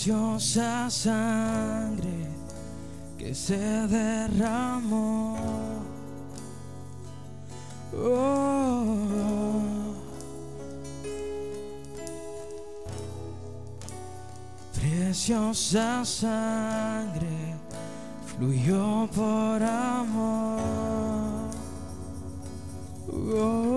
preciosa sangre que se derramó. Oh. Preciosa sangre fluyó por amor. Oh.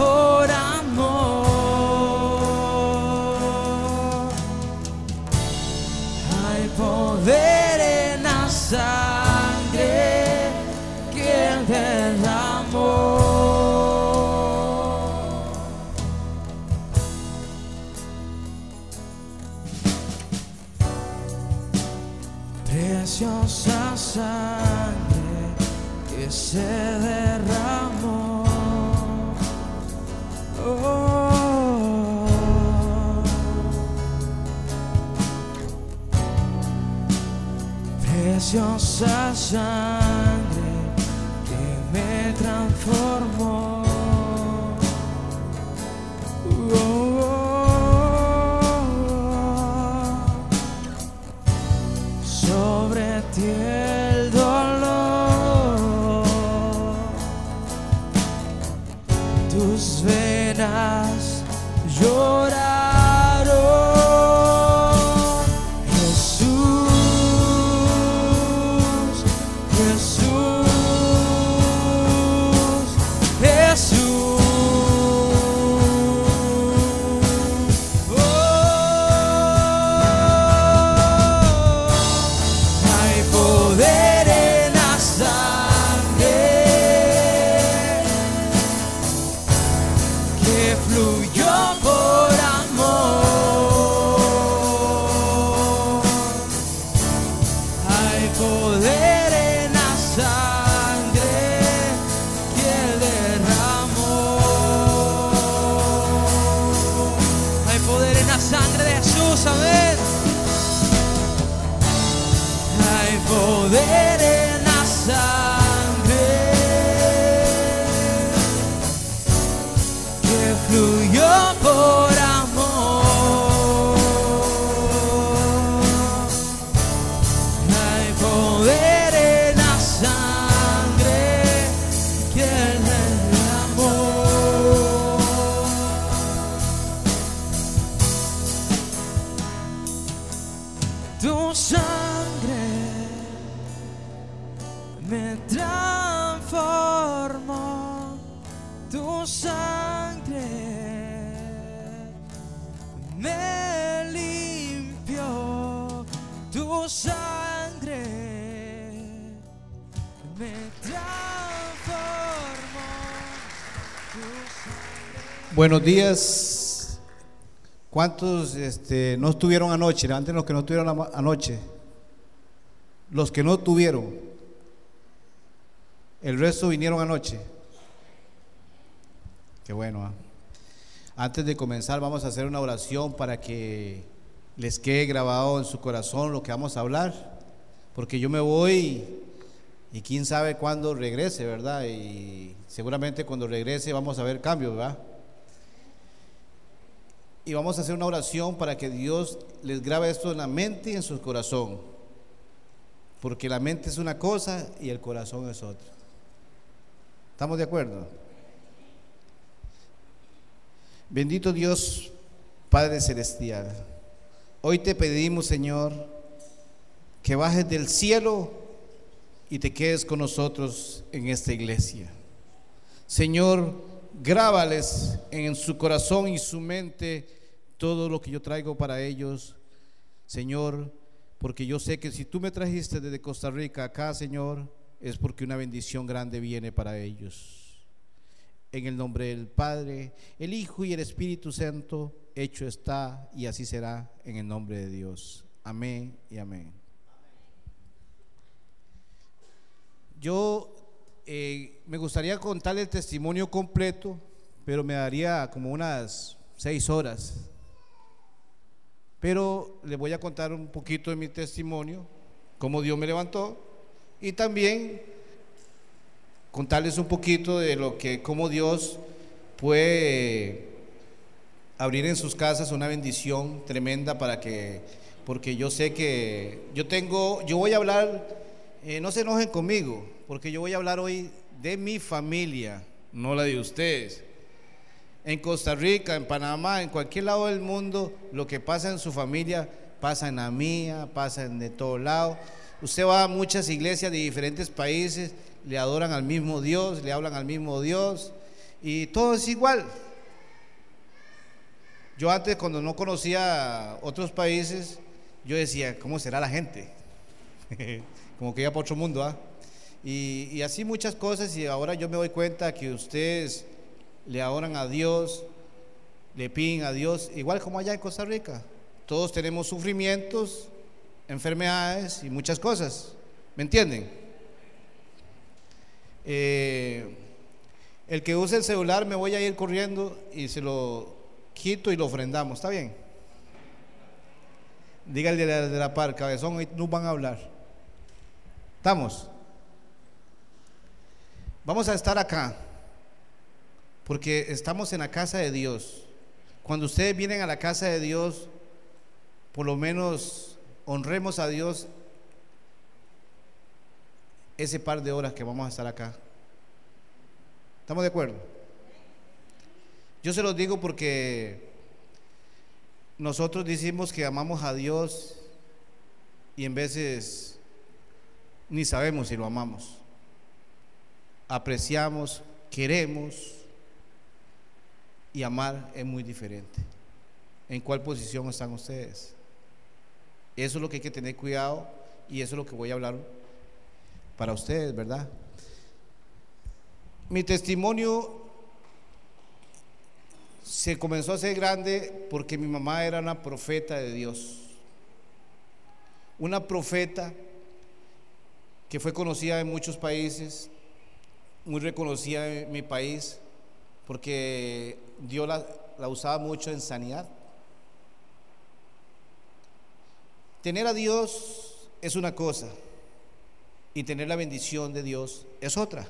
Fluyó Preciosa tu sangre me limpió, tu sangre me transformó. tu sangre- Buenos días. ¿Cuántos este, no estuvieron anoche? Levanten los que no estuvieron anoche. Los que no tuvieron. El resto vinieron anoche. Qué bueno. ¿ah? Antes de comenzar vamos a hacer una oración para que les quede grabado en su corazón lo que vamos a hablar. Porque yo me voy y quién sabe cuándo regrese, ¿verdad? Y seguramente cuando regrese vamos a ver cambios, ¿verdad? Y vamos a hacer una oración para que Dios les grabe esto en la mente y en su corazón. Porque la mente es una cosa y el corazón es otra. ¿Estamos de acuerdo? Bendito Dios, Padre Celestial. Hoy te pedimos, Señor, que bajes del cielo y te quedes con nosotros en esta iglesia. Señor, grábales en su corazón y su mente todo lo que yo traigo para ellos. Señor, porque yo sé que si tú me trajiste desde Costa Rica acá, Señor, es porque una bendición grande viene para ellos. En el nombre del Padre, el Hijo y el Espíritu Santo, hecho está y así será en el nombre de Dios. Amén y amén. Yo eh, me gustaría contarle el testimonio completo, pero me daría como unas seis horas. Pero le voy a contar un poquito de mi testimonio, cómo Dios me levantó, y también contarles un poquito de lo que, cómo Dios puede abrir en sus casas una bendición tremenda para que, porque yo sé que yo tengo, yo voy a hablar eh, no se enojen conmigo, porque yo voy a hablar hoy de mi familia, no la de ustedes. En Costa Rica, en Panamá, en cualquier lado del mundo, lo que pasa en su familia pasa en la mía, pasa en de todos lados. Usted va a muchas iglesias de diferentes países, le adoran al mismo Dios, le hablan al mismo Dios, y todo es igual. Yo antes, cuando no conocía otros países, yo decía, ¿cómo será la gente? como que ya para otro mundo, ¿ah? Y, así muchas cosas y ahora yo me doy cuenta que ustedes le adoran a Dios, le piden a Dios, igual como allá en Costa Rica. Todos tenemos sufrimientos, enfermedades y muchas cosas, ¿me entienden? Eh, el que use el celular me voy a ir corriendo y se lo quito y lo ofrendamos, ¿está bien? Dígale de la, de par, cabezón, no van a hablar. ¿Estamos? Vamos a estar acá, porque estamos en la casa de Dios. Cuando ustedes vienen a la casa de Dios, por lo menos honremos a Dios ese par de horas que vamos a estar acá. ¿Estamos de acuerdo? Yo se los digo porque nosotros decimos que amamos a Dios y en veces ni sabemos si lo amamos. Apreciamos, queremos y amar es muy diferente. ¿En cuál posición están ustedes? Eso es lo que hay que tener cuidado y eso es lo que voy a hablar para ustedes, ¿verdad? Mi testimonio se comenzó a hacer grande porque mi mamá era una profeta de Dios. Una profeta que fue conocida en muchos países, muy reconocida en mi país, porque Dios la, usaba mucho en sanidad. Tener a Dios es una cosa y tener la bendición de Dios es otra.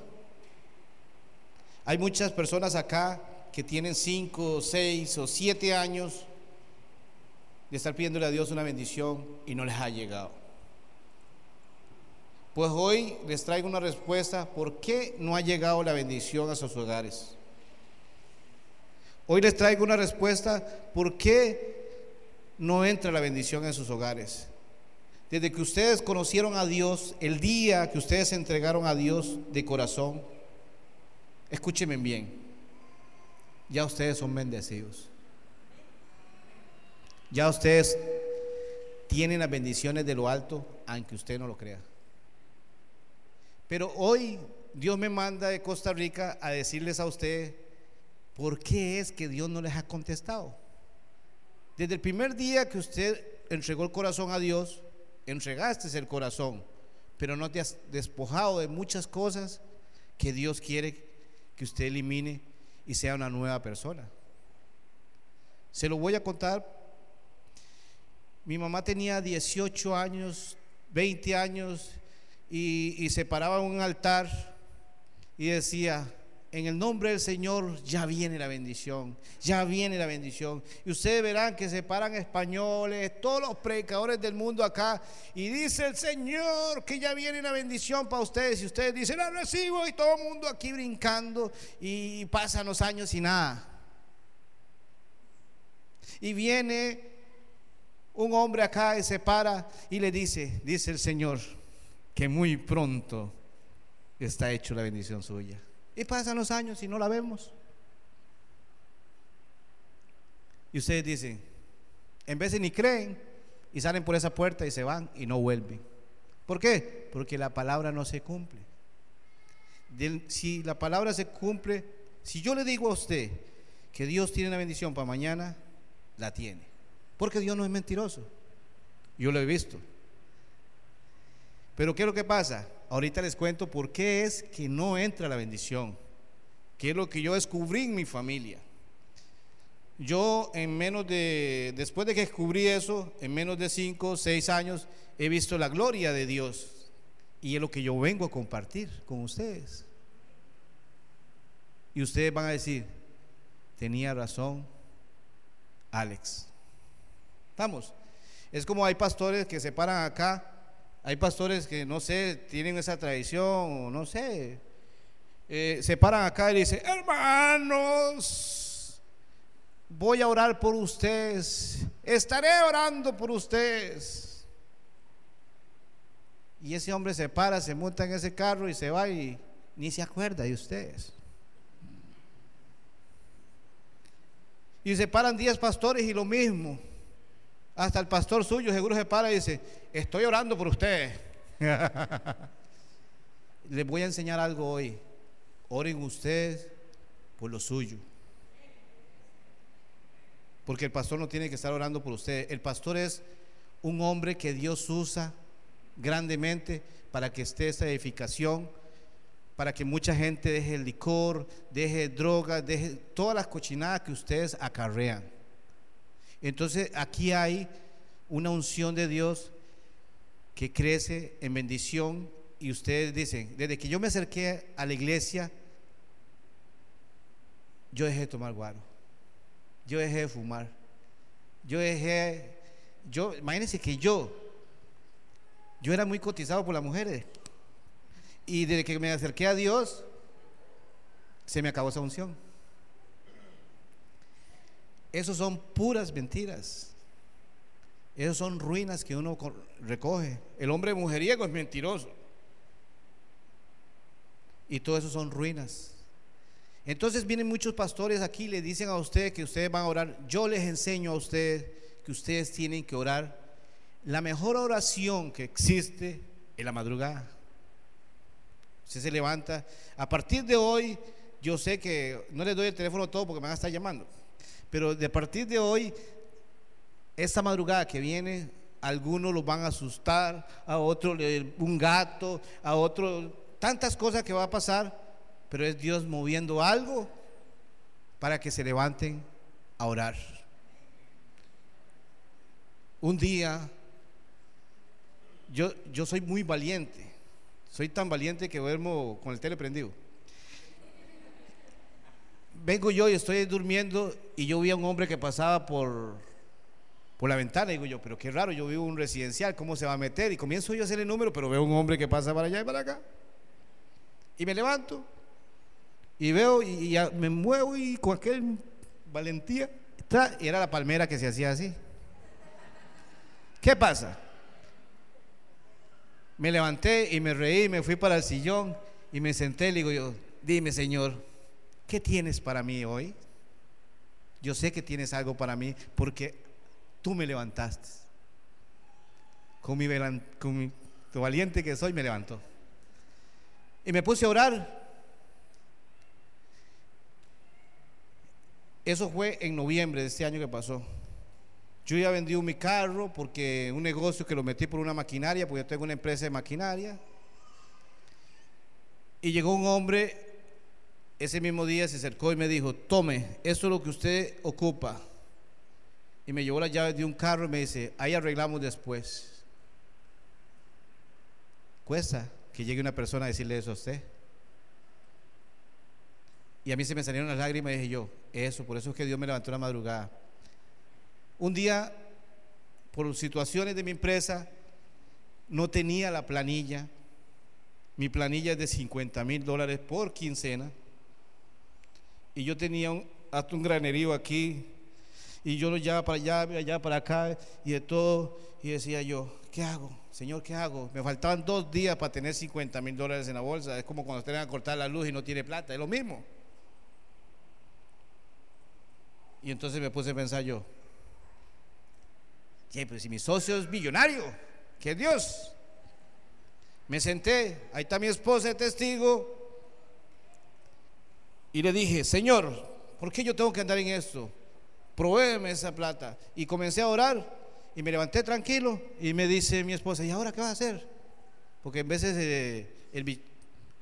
Hay muchas personas acá que tienen cinco, seis o siete años de estar pidiéndole a Dios una bendición y no les ha llegado. Pues hoy les traigo una respuesta por qué no ha llegado la bendición a sus hogares. Hoy les traigo una respuesta por qué no entra la bendición en sus hogares. Desde que ustedes conocieron a Dios, el día que ustedes se entregaron a Dios de corazón, escúchenme bien, ya ustedes son bendecidos. Ya ustedes tienen las bendiciones de lo alto, aunque usted no lo crea. Pero hoy Dios me manda de Costa Rica a decirles a usted por qué es que Dios no les ha contestado. Desde el primer día que usted entregó el corazón a Dios, entregaste el corazón, pero no te has despojado de muchas cosas que Dios quiere que usted elimine y sea una nueva persona. Se lo voy a contar. Mi mamá tenía 18 años, 20 años y, se paraba en un altar y decía, en el nombre del Señor ya viene la bendición, ya viene la bendición. Y ustedes verán que se paran españoles, todos los predicadores del mundo acá, y dice el Señor que ya viene la bendición para ustedes. Y ustedes dicen, la recibo, y todo el mundo aquí brincando, y pasan los años y nada. Y viene un hombre acá y se para y le dice, dice el Señor, que muy pronto está hecho la bendición suya. Y pasan los años y no la vemos. Y ustedes dicen, en vez de ni creen, y salen por esa puerta y se van y no vuelven. ¿Por qué? Porque la palabra no se cumple. si la palabra se cumple, si yo le digo a usted que Dios tiene una bendición para mañana, la tiene. Porque Dios no es mentiroso. Yo lo he visto. Pero ¿qué es lo que pasa? Ahorita les cuento por qué es que no entra la bendición. ¿Qué es lo que yo descubrí en mi familia? Yo en menos de, después de que descubrí eso, en menos de cinco, seis años, he visto la gloria de Dios. Y es lo que yo vengo a compartir con ustedes. Y ustedes van a decir, tenía razón Alex. ¿Estamos? Es como hay pastores que se paran acá, hay pastores que no sé, tienen esa tradición, no sé, eh, se paran acá y dicen, hermanos, voy a orar por ustedes, estaré orando por ustedes. Y ese hombre se para, se monta en ese carro y se va y ni se acuerda de ustedes. Y se paran 10 pastores y lo mismo. Hasta el pastor suyo seguro se para y dice, estoy orando por ustedes. Les voy a enseñar algo hoy. Oren ustedes por lo suyo. Porque el pastor no tiene que estar orando por ustedes. El pastor es un hombre que Dios usa grandemente para que esté esta edificación, para que mucha gente deje el licor, deje drogas, deje todas las cochinadas que ustedes acarrean. Entonces aquí hay una unción de Dios que crece en bendición y ustedes dicen, desde que yo me acerqué a la iglesia, yo dejé de tomar guaro, yo dejé de fumar, yo dejé, yo, imagínense que yo, yo era muy cotizado por las mujeres. Y desde que me acerqué a Dios, se me acabó esa unción. Esos son puras mentiras. Esos son ruinas que uno recoge. El hombre mujeriego es mentiroso. Y todo eso son ruinas. Entonces vienen muchos pastores aquí y le dicen a ustedes que ustedes van a orar. Yo les enseño a ustedes que ustedes tienen que orar la mejor oración que existe en la madrugada. Usted se levanta. A partir de hoy, yo sé que no les doy el teléfono todo porque me van a estar llamando. Pero de partir de hoy, esta madrugada que viene, algunos los van a asustar, a otros un gato, a otros tantas cosas que va a pasar, pero es Dios moviendo algo para que se levanten a orar. Un día yo, yo soy muy valiente. Soy tan valiente que duermo con el tele prendido. Vengo yo y estoy durmiendo y yo vi a un hombre que pasaba por, por la ventana. Digo yo, pero qué raro, yo vivo en un residencial, ¿cómo se va a meter? Y comienzo yo a hacer el número, pero veo un hombre que pasa para allá y para acá. Y me levanto y veo y, me muevo y con aquel valentía, y era la palmera que se hacía así. ¿Qué pasa? Me levanté y me reí, me fui para el sillón y me senté y le digo yo, dime Señor, ¿qué tienes para mí hoy? Yo sé que tienes algo para mí porque tú me levantaste. Con mi, valiente que soy, me levantó. Y me puse a orar. Eso fue en noviembre de este año que pasó. Yo ya vendí mi carro porque un negocio que lo metí por una maquinaria, porque yo tengo una empresa de maquinaria. Y llegó un hombre, ese mismo día se acercó y me dijo, tome, esto es lo que usted ocupa. Y me llevó las llaves de un carro y me dice, ahí arreglamos después. Cuesta que llegue una persona a decirle eso a usted. Y a mí se me salieron las lágrimas y dije yo, eso, por eso es que Dios me levantó la madrugada. Un día, por situaciones de mi empresa, no tenía la planilla. Mi planilla es de 50 mil dólares por quincena. Y yo tenía un, hasta un granerío aquí. Y yo llevaba para allá, allá para acá y de todo. Y decía yo, ¿qué hago? Señor, ¿qué hago? Me faltaban dos días para tener 50 mil dólares en la bolsa. Es como cuando usted a cortar la luz y no tiene plata. Es lo mismo. Y entonces me puse a pensar yo, Sí, pues si mi socio es millonario, que Dios. Me senté, ahí está mi esposa de testigo. Y le dije, Señor, ¿por qué yo tengo que andar en esto? Provéeme esa plata. Y comencé a orar y me levanté tranquilo y me dice mi esposa, ¿y ahora qué vas a hacer? Porque en veces eh,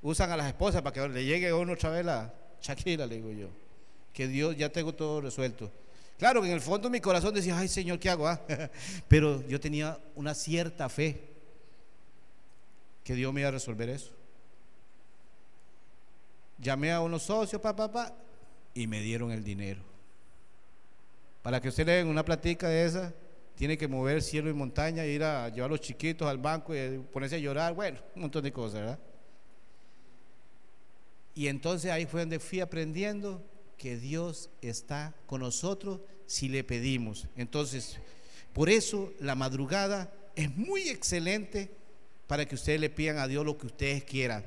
usan a las esposas para que le llegue a uno otra vez la Shakira, le digo yo. Que Dios ya tengo todo resuelto. Claro que en el fondo mi corazón decía, ay Señor, ¿qué hago? Ah? Pero yo tenía una cierta fe que Dios me iba a resolver eso. Llamé a unos socios, papá, papá, y me dieron el dinero. Para que usted le den una platica de esa, tiene que mover cielo y montaña, ir a llevar a los chiquitos al banco y ponerse a llorar, bueno, un montón de cosas, ¿verdad? Y entonces ahí fue donde fui aprendiendo que Dios está con nosotros si le pedimos. Entonces, por eso la madrugada es muy excelente para que ustedes le pidan a Dios lo que ustedes quieran.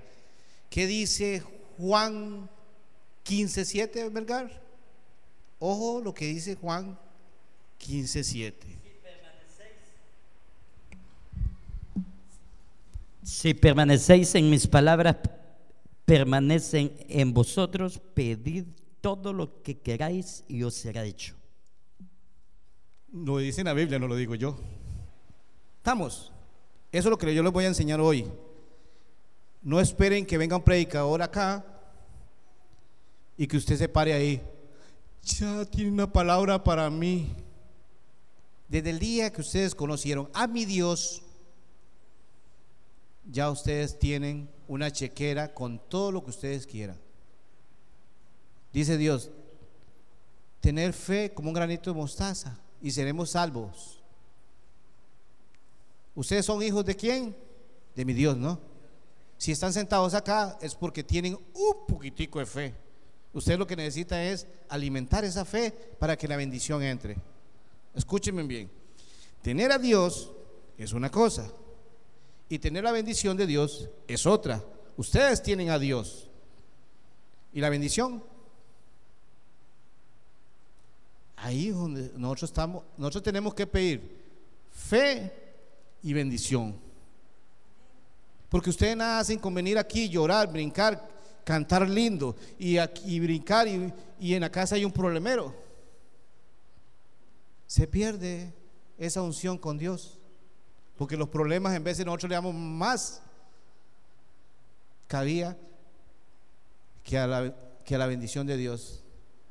¿Qué dice Juan 15:7, Vergar? Ojo lo que dice Juan 15:7. Si permanecéis en mis palabras, permanecen en vosotros, pedid todo lo que queráis y os será hecho. Lo dice en la Biblia, no lo digo yo. Estamos. Eso es lo que yo les voy a enseñar hoy. No esperen que venga un predicador acá y que usted se pare ahí. Ya tiene una palabra para mí. Desde el día que ustedes conocieron a mi Dios, ya ustedes tienen una chequera con todo lo que ustedes quieran. Dice Dios, tener fe como un granito de mostaza y seremos salvos. ¿Ustedes son hijos de quién? De mi Dios, ¿no? Si están sentados acá es porque tienen un poquitico de fe. Usted lo que necesita es alimentar esa fe para que la bendición entre. Escúchenme bien. Tener a Dios es una cosa y tener la bendición de Dios es otra. Ustedes tienen a Dios. ¿Y la bendición? Ahí es donde nosotros estamos, nosotros tenemos que pedir fe y bendición. Porque ustedes nada hacen con venir aquí, llorar, brincar, cantar lindo y, aquí, brincar y, y en la casa hay un problemero. Se pierde esa unción con Dios. Porque los problemas en de nosotros le damos más cabía que a la, que a la bendición de Dios.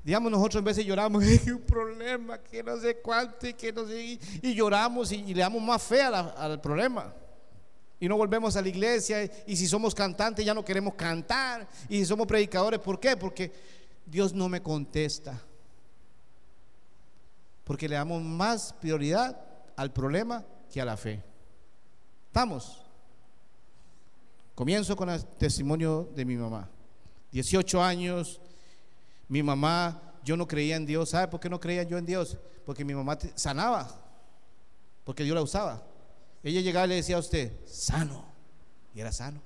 Digamos, nosotros en de lloramos, hay un problema, que no sé cuánto, y que no sé, y, lloramos y, le damos más fe al problema. Y no volvemos a la iglesia, y si somos cantantes ya no queremos cantar, y si somos predicadores, ¿por qué? Porque Dios no me contesta. Porque le damos más prioridad al problema que a la fe. ¿Estamos? Comienzo con el testimonio de mi mamá. 18 años, mi mamá, yo no creía en Dios. ¿Sabe por qué no creía yo en Dios? Porque mi mamá sanaba, porque Dios la usaba. Ella llegaba y le decía a usted, sano, y era sano.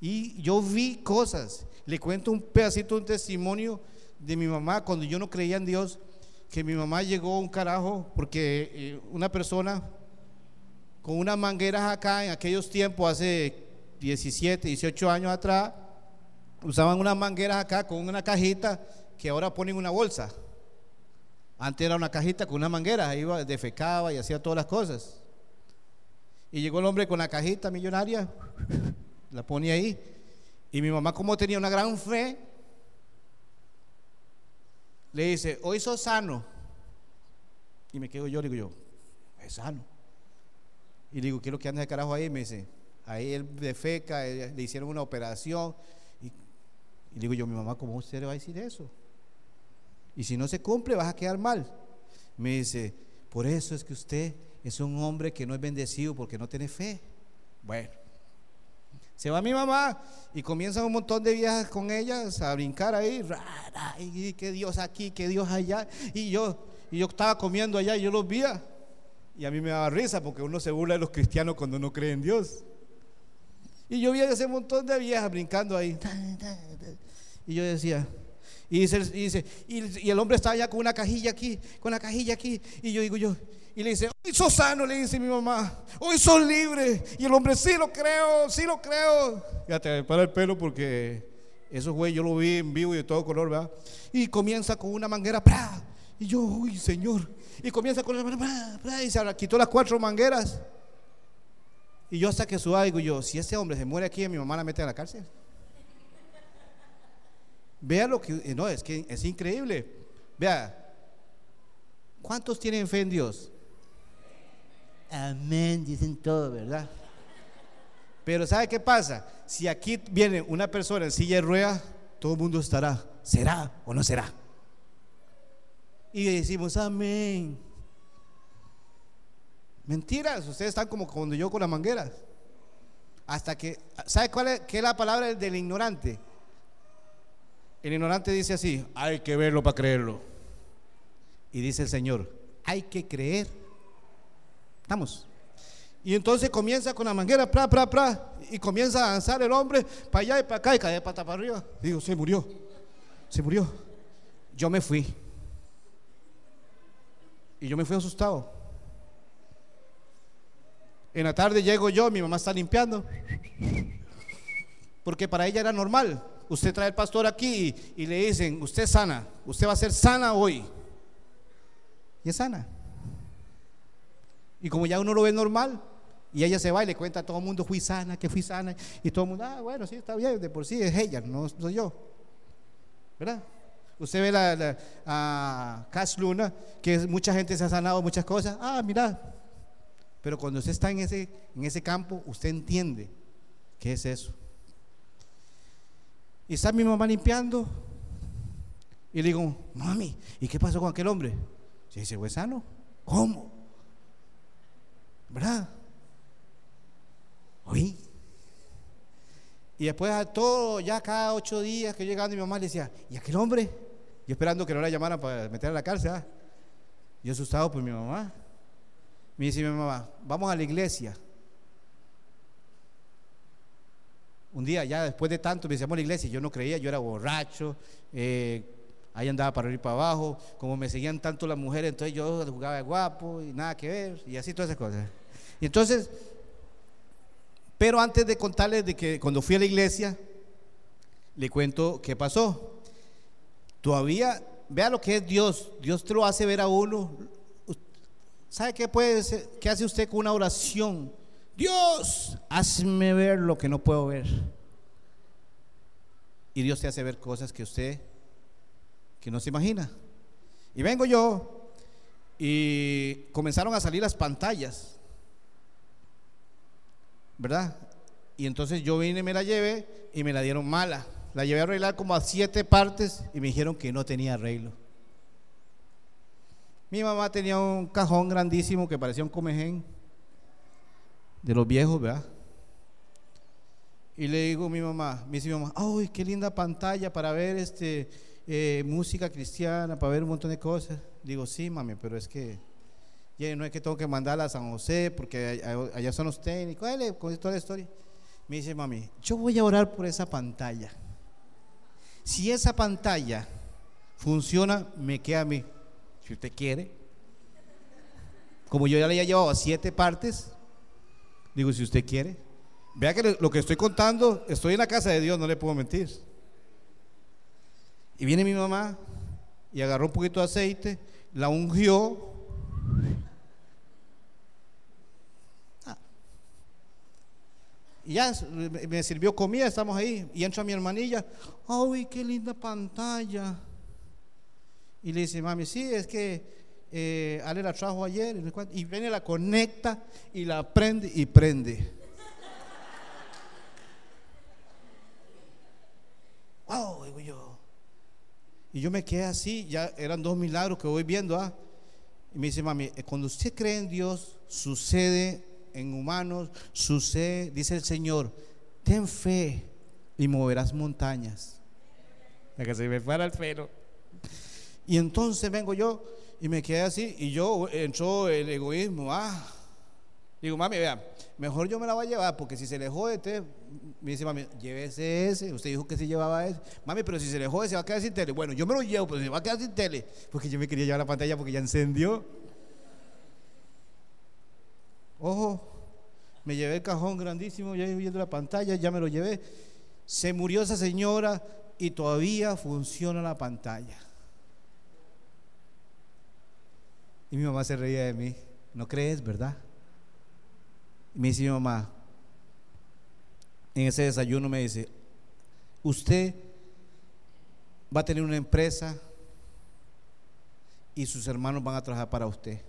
Y yo vi cosas, le cuento un pedacito, un testimonio de mi mamá cuando yo no creía en Dios, que mi mamá llegó un carajo porque eh, una persona con unas mangueras acá en aquellos tiempos, hace 17, 18 años atrás, usaban unas mangueras acá con una cajita que ahora ponen una bolsa. Antes era una cajita con una manguera, iba, defecaba y hacía todas las cosas. Y llegó el hombre con la cajita millonaria, la ponía ahí. Y mi mamá, como tenía una gran fe, le dice, hoy sos sano. Y me quedo yo, digo yo, es sano. Y digo, ¿qué es lo que anda de carajo ahí? Me dice, ahí él defeca, le hicieron una operación y digo yo, mi mamá, ¿cómo usted le va a decir eso? Y si no se cumple, vas a quedar mal. Me dice, por eso es que usted es un hombre que no es bendecido porque no tiene fe. Bueno, se va mi mamá y comienzan un montón de viejas con ellas a brincar ahí, y que Dios aquí, que Dios allá. Y yo, y yo estaba comiendo allá y yo los veía. Y a mí me daba risa porque uno se burla de los cristianos cuando no cree en Dios. Y yo vi ese montón de viejas brincando ahí. Y yo decía, y dice, y, dice, y, el hombre estaba ya con una cajilla aquí, con la cajilla aquí. Y yo digo yo, y le dice, hoy sos sano, le dice mi mamá, hoy sos libre. Y el hombre, sí lo creo, sí lo creo. Ya te para el pelo porque eso güey yo lo vi en vivo y de todo color, ¿verdad? Y comienza con una manguera, ¡pra! y yo, uy, Señor. Y comienza con la manguera, y se quitó las cuatro mangueras. Y yo hasta que suba digo yo, si ese hombre se muere aquí, mi mamá la mete a la cárcel. Vea lo que, no, es que es increíble. Vea, ¿cuántos tienen fe en Dios? Amén, dicen todo, ¿verdad? Pero ¿sabe qué pasa? Si aquí viene una persona en silla de ruedas, todo el mundo estará, ¿será o no será? Y decimos, amén. Mentiras, ustedes están como cuando yo con las mangueras. Hasta que, ¿sabe cuál es, qué es la palabra del ignorante? El ignorante dice así, hay que verlo para creerlo. Y dice el Señor, hay que creer. Estamos. Y entonces comienza con la manguera, pra, pra, pra, y comienza a danzar el hombre para allá y para acá y cae de pata para arriba. Digo, se murió, se murió. Yo me fui. Y yo me fui asustado. En la tarde llego yo, mi mamá está limpiando. Porque para ella era normal. Usted trae al pastor aquí y, le dicen, usted sana, usted va a ser sana hoy. Y es sana. Y como ya uno lo ve normal, y ella se va y le cuenta a todo el mundo, fui sana, que fui sana. Y todo el mundo, ah, bueno, sí, está bien, de por sí es ella, no soy yo. ¿Verdad? Usted ve la, a Cash Luna, que mucha gente se ha sanado muchas cosas. Ah, mira. Pero cuando usted está en ese, en ese campo, usted entiende qué es eso. Y está mi mamá limpiando. Y le digo, mami, ¿y qué pasó con aquel hombre? Se dice, ¿fue sano? ¿Cómo? ¿Verdad? Oí. Y después a todo, ya cada ocho días que llegando mi mamá le decía, ¿y aquel hombre? Yo esperando que no la llamaran para meter a la cárcel. ¿ah? Yo asustado por mi mamá. Me dice mi mamá, vamos a la iglesia. Un día, ya después de tanto, me decíamos a la iglesia, yo no creía, yo era borracho, eh, ahí andaba para y para abajo, como me seguían tanto las mujeres, entonces yo jugaba guapo y nada que ver, y así todas esas cosas. Y entonces, pero antes de contarles de que cuando fui a la iglesia, le cuento qué pasó. Todavía, vea lo que es Dios, Dios te lo hace ver a uno. ¿Sabe qué puede ser? ¿Qué hace usted con una oración? Dios, hazme ver lo que no puedo ver. Y Dios te hace ver cosas que usted que no se imagina. Y vengo yo y comenzaron a salir las pantallas. ¿Verdad? Y entonces yo vine y me la llevé y me la dieron mala. La llevé a arreglar como a siete partes y me dijeron que no tenía arreglo. Mi mamá tenía un cajón grandísimo que parecía un comején de los viejos, ¿verdad? Y le digo a mi mamá, mi mamá, ¡ay, qué linda pantalla para ver este, eh, música cristiana, para ver un montón de cosas! Digo, sí, mami, pero es que ya no es que tengo que mandarla a San José porque allá son los técnicos, dale, con toda la historia. Me dice, mami, yo voy a orar por esa pantalla. Si esa pantalla funciona, me queda a mí. Si usted quiere. Como yo ya le he llevado a siete partes, Digo, si usted quiere. Vea que lo que estoy contando, estoy en la casa de Dios, no le puedo mentir. Y viene mi mamá y agarró un poquito de aceite, la ungió. Y ya me sirvió comida, estamos ahí. Y entra mi hermanilla, ¡ay, qué linda pantalla! Y le dice, mami, sí, es que eh, Ale la trajo ayer y viene, la conecta y la prende y prende. wow, digo yo. Y yo me quedé así, ya eran dos milagros que voy viendo. ¿ah? Y me dice, mami, eh, cuando usted cree en Dios, sucede en humanos, sucede, dice el Señor, ten fe y moverás montañas. La que se me fuera el pelo. Y entonces vengo yo y me quedé así y yo entró el egoísmo. Ah, digo, mami, vea, mejor yo me la voy a llevar porque si se le jode, usted, me dice, mami, llévese ese. Usted dijo que se llevaba ese. Mami, pero si se le jode, se va a quedar sin tele. Bueno, yo me lo llevo, pero se va a quedar sin tele. Porque yo me quería llevar la pantalla porque ya encendió. Ojo, me llevé el cajón grandísimo, ya viendo la pantalla, ya me lo llevé. Se murió esa señora y todavía funciona la pantalla. Y mi mamá se reía de mí. ¿No crees, verdad? Y me dice mi mamá, en ese desayuno me dice, usted va a tener una empresa y sus hermanos van a trabajar para usted.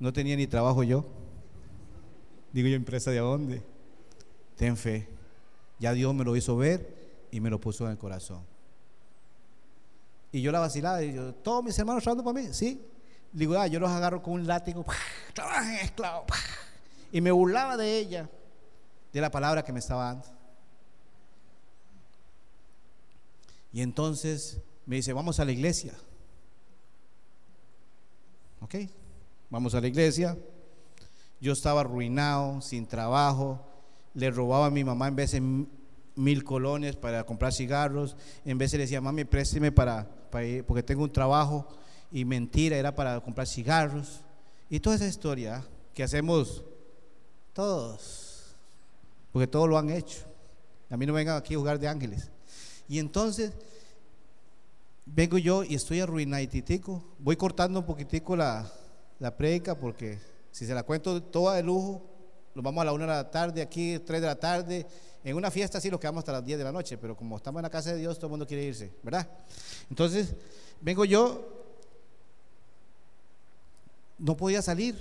No tenía ni trabajo yo. Digo yo, empresa de dónde? Ten fe. Ya Dios me lo hizo ver y me lo puso en el corazón. Y yo la vacilaba y yo, todos mis hermanos trabajando para mí, sí. Digo, ah, yo los agarro con un látigo, trabajen esclavo. Y me burlaba de ella, de la palabra que me estaba dando. Y entonces me dice, vamos a la iglesia. ¿Ok? Vamos a la iglesia. Yo estaba arruinado, sin trabajo. Le robaba a mi mamá en de mil colones para comprar cigarros. En de le decía, mami, présteme para, para ir, porque tengo un trabajo. Y mentira, era para comprar cigarros. Y toda esa historia que hacemos todos. Porque todos lo han hecho. A mí no vengan aquí a jugar de ángeles. Y entonces vengo yo y estoy arruinaditico. Voy cortando un poquitico la, la predica porque si se la cuento toda de lujo, nos vamos a la una de la tarde, aquí tres de la tarde. En una fiesta sí nos quedamos hasta las 10 de la noche, pero como estamos en la casa de Dios, todo el mundo quiere irse, ¿verdad? Entonces, vengo yo, no podía salir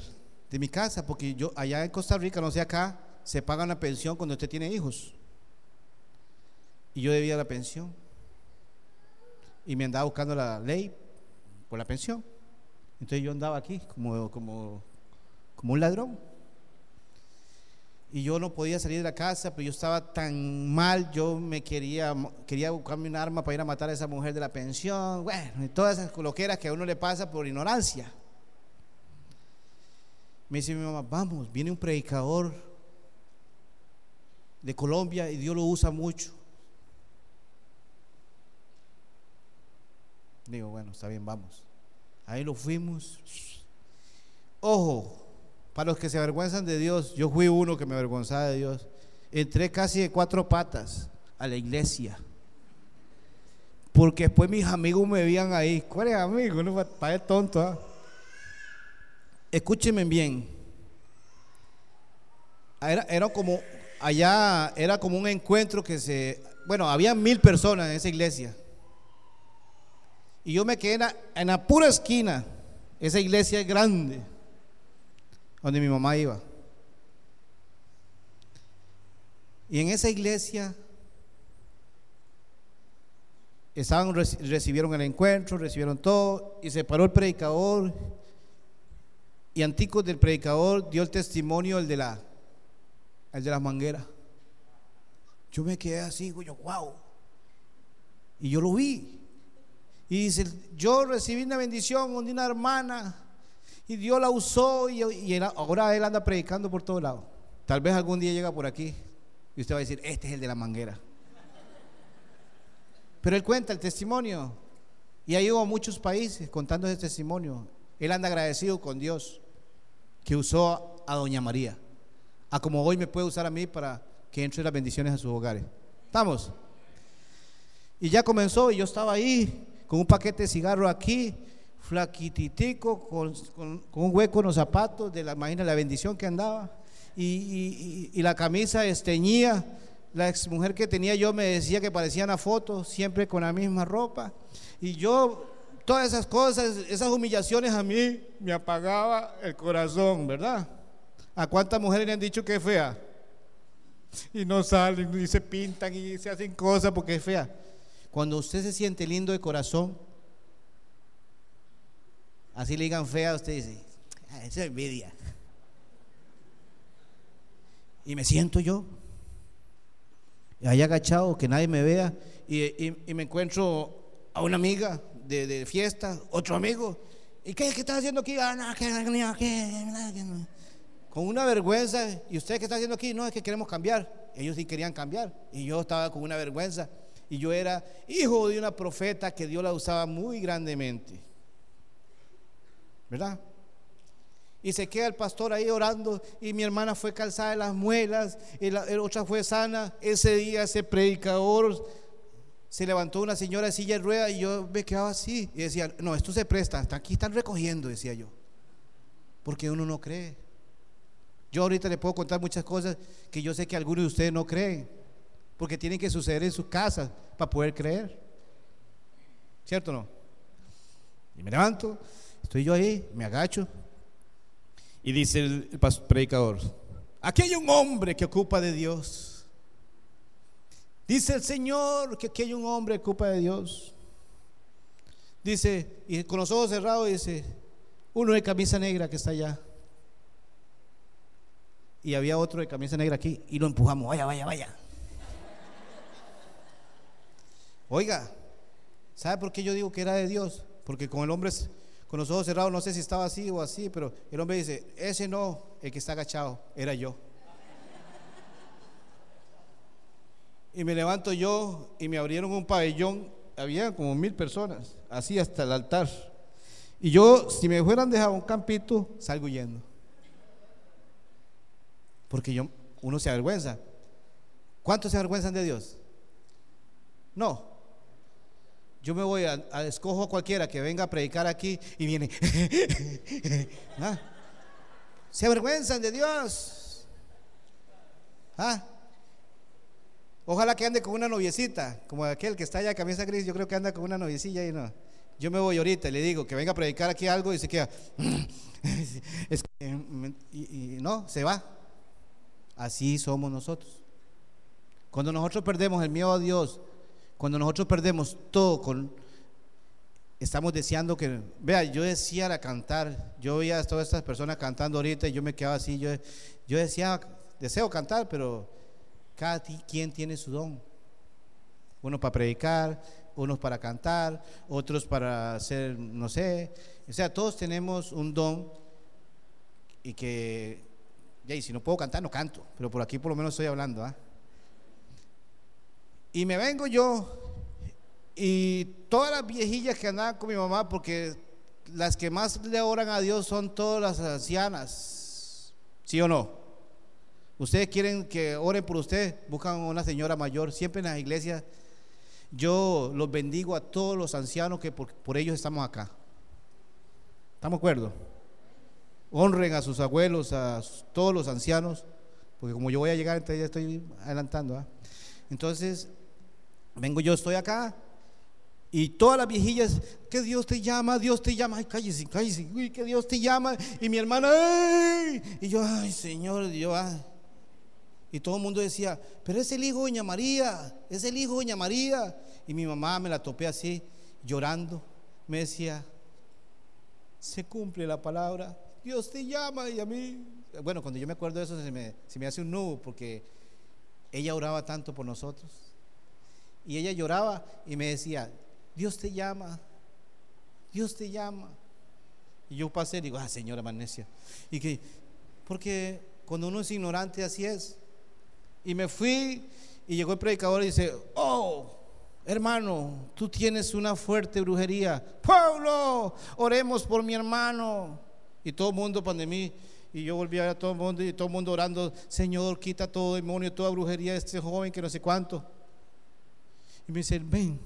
de mi casa porque yo allá en Costa Rica, no sé acá, se paga una pensión cuando usted tiene hijos. Y yo debía la pensión. Y me andaba buscando la ley por la pensión. Entonces yo andaba aquí como, como, como un ladrón. Y yo no podía salir de la casa, pero yo estaba tan mal, yo me quería, quería buscarme un arma para ir a matar a esa mujer de la pensión. Bueno, y todas esas coloqueras que a uno le pasa por ignorancia. Me dice mi mamá, vamos, viene un predicador de Colombia y Dios lo usa mucho. Digo, bueno, está bien, vamos. Ahí lo fuimos. Ojo, para los que se avergüenzan de Dios, yo fui uno que me avergonzaba de Dios. Entré casi de cuatro patas a la iglesia. Porque después mis amigos me veían ahí. ¿Cuál es amigo? No, para el tonto. ¿ah? Escúchenme bien. Era, era como, allá era como un encuentro que se, bueno, había mil personas en esa iglesia. Y yo me quedé en la, pura esquina. Esa iglesia es grande, donde mi mamá iba. Y en esa iglesia estaban, recibieron el encuentro, recibieron todo, y se paró el predicador y anticos del predicador dio el testimonio el de la el de las mangueras. Yo me quedé así, yo, wow. Y yo lo vi. Y dice, yo recibí una bendición de una hermana y Dios la usó y, ahora él anda predicando por todos lados. Tal vez algún día llega por aquí y usted va a decir, este es el de la manguera. Pero él cuenta el testimonio. Y ha ido a muchos países contando ese testimonio. Él anda agradecido con Dios que usó a Doña María, a como hoy me puede usar a mí para que entre las bendiciones a sus hogares. ¿Estamos? Y ya comenzó y yo estaba ahí con un paquete de cigarro aquí, flaquititico, con, un hueco en los zapatos, de la, imagina la bendición que andaba, y, y la camisa esteñía. La ex mujer que tenía yo me decía que parecía una foto, siempre con la misma ropa. Y yo Todas esas cosas, esas humillaciones a mí me apagaba el corazón, ¿verdad? ¿A cuántas mujeres le han dicho que es fea? Y no salen, y se pintan y se hacen cosas porque es fea. Cuando usted se siente lindo de corazón, así le digan fea, usted dice, ah, eso es envidia. Y me siento yo, ahí agachado, que nadie me vea, y, y me encuentro a una amiga de, fiesta, otro amigo. ¿Y qué, qué estás haciendo aquí? Ah, con una vergüenza. ¿Y usted qué está haciendo aquí? No, es que queremos cambiar. Ellos sí querían cambiar. Y yo estaba con una vergüenza. Y yo era hijo de una profeta que Dios la usaba muy grandemente. ¿Verdad? Y se queda el pastor ahí orando y mi hermana fue calzada de las muelas y la otra fue sana. Ese día ese predicador se levantó una señora de silla de rueda y yo me quedaba así y decía, no, esto se presta, aquí están recogiendo, decía yo. Porque uno no cree. Yo ahorita le puedo contar muchas cosas que yo sé que algunos de ustedes no creen, porque tienen que suceder en su casa para poder creer. ¿Cierto o no? Y me levanto, estoy yo ahí, me agacho, y dice el, predicador, aquí hay un hombre que ocupa de Dios. Dice el Señor que aquí hay un hombre que ocupa de Dios. Dice, y con los ojos cerrados dice, uno de camisa negra que está allá. Y había otro de camisa negra aquí y lo empujamos, vaya, vaya, vaya. Oiga, ¿sabe por qué yo digo que era de Dios? Porque con el hombre con los ojos cerrados, no sé si estaba así o así, pero el hombre dice, ese no, el que está agachado, era yo. Y me levanto yo y me abrieron un pabellón, había como mil personas, así hasta el altar. Y yo, si me fueran dejado un campito, salgo yendo. Porque yo, uno se avergüenza. ¿Cuántos se avergüenzan de Dios? No, yo me voy a, escojo a cualquiera que venga a predicar aquí y viene. ¿Ah? Se avergüenzan de Dios. ¿Ah? Ojalá que ande con una noviecita, como aquel que está allá camisa gris, yo creo que anda con una noviecilla y no. Yo me voy ahorita y le digo que venga a predicar aquí algo y se queda. y no, se va. Así somos nosotros. Cuando nosotros perdemos el miedo a Dios, cuando nosotros perdemos todo con estamos deseando que, vea, yo decía a cantar, yo veía a todas estas personas cantando ahorita y yo me quedaba así, yo, yo decía, deseo cantar, pero cada quien tiene su don. Uno para predicar, unos para cantar, otros para hacer, no sé, o sea, todos tenemos un don y que, y si no puedo cantar, no canto, pero por aquí por lo menos estoy hablando, ¿ah? Y me vengo yo y todas las viejillas que andaban con mi mamá, porque las que más le oran a Dios son todas las ancianas, ¿sí o no? Ustedes quieren que oren por usted, buscan una señora mayor, siempre en las iglesias. Yo los bendigo a todos los ancianos que por, por ellos estamos acá. ¿Estamos de acuerdo? Honren a sus abuelos, a todos los ancianos, porque como yo voy a llegar, entonces ya estoy adelantando. ¿ah? Entonces, Vengo yo, estoy acá. Y todas las viejillas, que Dios te llama, Dios te llama, ay, cállese, cállese, uy, que Dios te llama. Y mi hermana, ay, y yo, ay, Señor, Dios, ay. Y todo el mundo decía, pero es el hijo de Doña María, es el hijo de Doña María. Y mi mamá me la topé así, llorando. Me decía, se cumple la palabra, Dios te llama. Y a mí, bueno, cuando yo me acuerdo de eso, se me, se me hace un nudo, porque ella oraba tanto por nosotros. Y ella lloraba y me decía, Dios te llama, Dios te llama. Y yo pasé y digo, ah, señora Magnesia. Y que, porque cuando uno es ignorante así es. Y me fui y llegó el predicador y dice, oh, hermano, tú tienes una fuerte brujería. Pueblo, oremos por mi hermano. Y todo el mundo para mí. Y yo volví a ver a todo el mundo y todo el mundo orando, Señor, quita todo demonio, toda brujería de este joven que no sé cuánto. Y me dice, ven.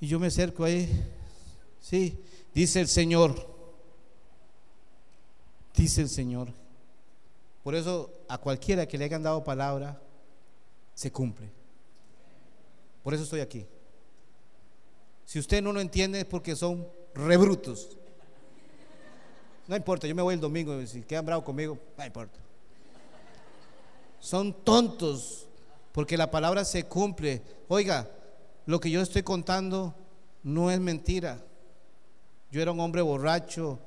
Y yo me acerco ahí. Sí, dice el Señor. Dice el Señor. Por eso a cualquiera que le hayan dado palabra, se cumple. Por eso estoy aquí. Si usted no lo entiende es porque son rebrutos. No importa, yo me voy el domingo, si quedan bravos conmigo, no importa. Son tontos porque la palabra se cumple. Oiga, lo que yo estoy contando no es mentira. Yo era un hombre borracho,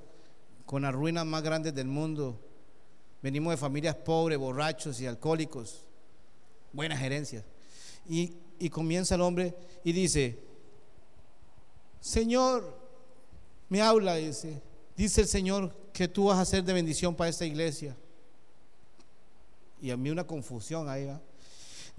con las ruinas más grandes del mundo. Venimos de familias pobres, borrachos y alcohólicos. Buenas gerencias. Y, comienza el hombre y dice, Señor, me habla, dice, dice el Señor que tú vas a ser de bendición para esta iglesia. Y a mí una confusión ahí.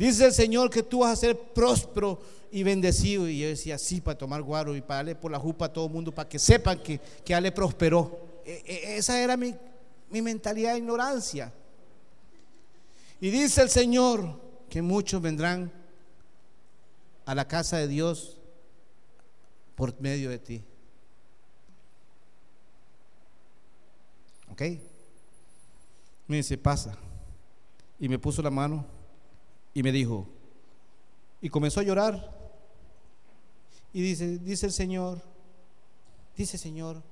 Dice el Señor que tú vas a ser próspero y bendecido. Y yo decía, sí, para tomar guaro y para darle por la jupa a todo el mundo, para que sepan que, que Ale prosperó. E- e- esa era mi, mi mentalidad de ignorancia. Y dice el Señor que muchos vendrán a la casa de Dios por medio de ti. ¿Ok? Me dice, pasa. Y me puso la mano y me dijo, y comenzó a llorar. Y dice, dice el Señor, dice Señor,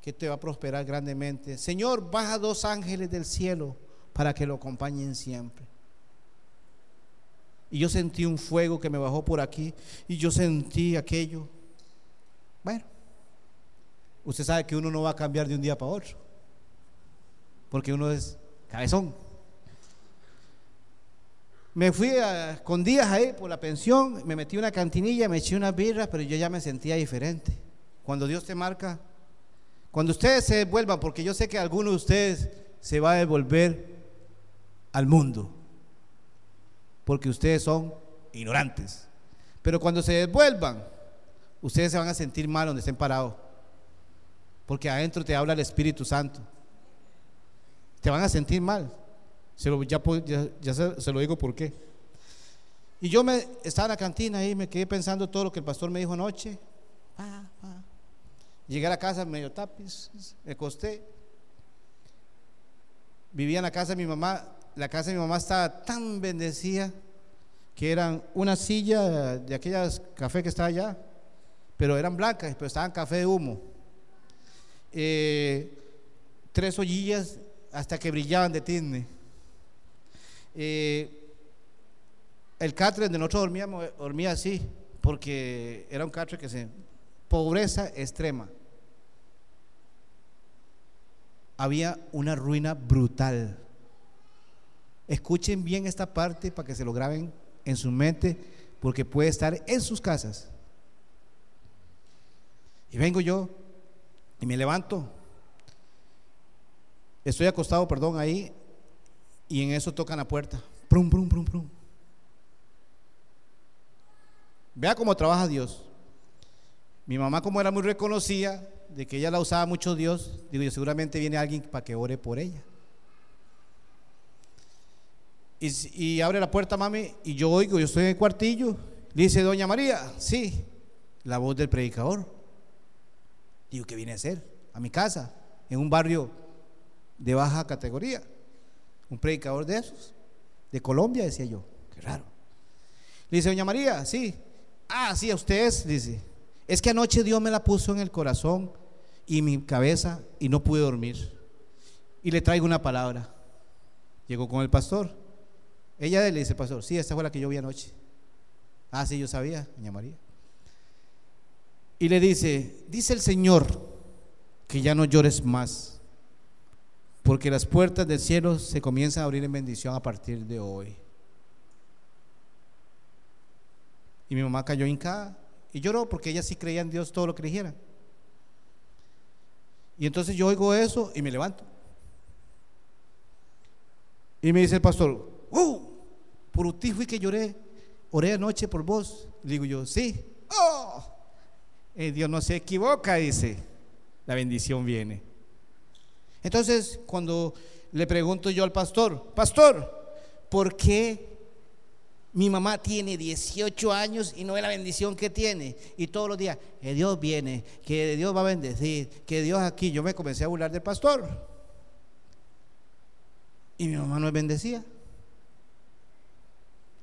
que te va a prosperar grandemente. Señor, baja dos ángeles del cielo para que lo acompañen siempre. Y yo sentí un fuego que me bajó por aquí y yo sentí aquello. Bueno, usted sabe que uno no va a cambiar de un día para otro, porque uno es cabezón. Me fui a, con días ahí por la pensión, me metí una cantinilla, me eché unas birras, pero yo ya me sentía diferente. Cuando Dios te marca, cuando ustedes se vuelvan, porque yo sé que alguno de ustedes se va a devolver al mundo, porque ustedes son ignorantes. Pero cuando se devuelvan, ustedes se van a sentir mal donde estén parados, porque adentro te habla el Espíritu Santo. Te van a sentir mal. Se lo, ya, ya- ya se, lo digo por qué. Y yo me estaba en la cantina ahí, me quedé pensando todo lo que el pastor me dijo anoche. Llegué a la casa medio tapiz, me acosté. Vivía en la casa de mi mamá. La casa de mi mamá estaba tan bendecida que eran una silla de aquellas café que estaba allá, pero eran blancas, pero estaban café de humo. Eh, tres ollillas hasta que brillaban de tizne. Eh, el catre donde nosotros dormíamos, dormía así, porque era un catre que se... Pobreza extrema. Había una ruina brutal. Escuchen bien esta parte para que se lo graben en su mente, porque puede estar en sus casas. Y vengo yo y me levanto. Estoy acostado, perdón, ahí, y en eso tocan la puerta. Prum, prum, prum, prum. Vea cómo trabaja Dios. Mi mamá, como era muy reconocida de que ella la usaba mucho Dios, digo yo, seguramente viene alguien para que ore por ella. Y, y abre la puerta, mami, y yo oigo, yo estoy en el cuartillo. Le dice, Doña María, sí, la voz del predicador. Digo, ¿qué viene a hacer? A mi casa, en un barrio de baja categoría. Un predicador de esos, de Colombia, decía yo. Qué raro. Le dice, Doña María, sí. Ah, sí, a ustedes, dice. Es que anoche Dios me la puso en el corazón y mi cabeza y no pude dormir. Y le traigo una palabra. Llegó con el pastor. Ella le dice, pastor, sí, esta fue la que yo vi anoche. Ah, sí, yo sabía, Doña María. Y le dice, dice el Señor que ya no llores más, porque las puertas del cielo se comienzan a abrir en bendición a partir de hoy. Y mi mamá cayó hincada y lloró porque ella sí creía en Dios todo lo que le dijera. Y entonces yo oigo eso y me levanto. Y me dice el pastor, ¡Uh! Por ti fui que lloré, oré anoche por vos. Le digo yo, sí. ¡Oh! Eh, Dios no se equivoca, dice. La bendición viene. Entonces, cuando le pregunto yo al pastor, pastor, ¿por qué mi mamá tiene 18 años y no ve la bendición que tiene? Y todos los días, que Dios viene, que Dios va a bendecir, que Dios aquí. Yo me comencé a burlar del pastor. Y mi mamá no es bendecida.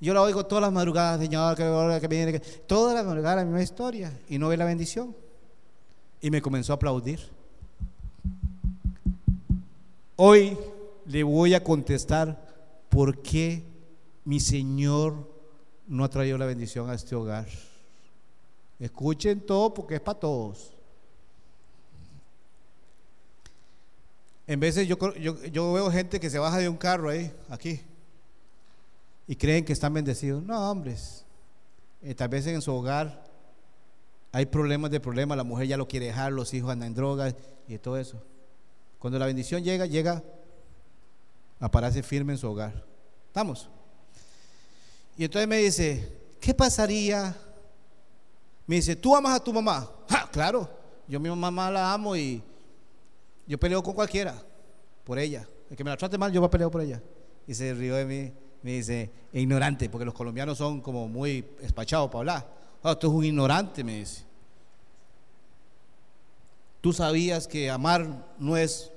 Yo la oigo todas las madrugadas, Señor, que, que viene, todas las madrugadas la misma historia y no ve la bendición. Y me comenzó a aplaudir. Hoy le voy a contestar por qué mi Señor no ha traído la bendición a este hogar. Escuchen todo porque es para todos. En veces yo, yo, yo veo gente que se baja de un carro ahí, aquí, y creen que están bendecidos. No, hombres. Eh, tal vez en su hogar hay problemas de problemas, la mujer ya lo quiere dejar, los hijos andan en drogas y todo eso. Cuando la bendición llega, llega a pararse firme en su hogar. ¿Estamos? Y entonces me dice, ¿qué pasaría? Me dice, ¿tú amas a tu mamá? Claro, yo a mi mamá la amo y yo peleo con cualquiera por ella. El que me la trate mal, yo voy a pelear por ella. Y se rió de mí, me dice, ignorante, porque los colombianos son como muy espachados para hablar. Ah, tú eres un ignorante, me dice. Tú sabías que amar no es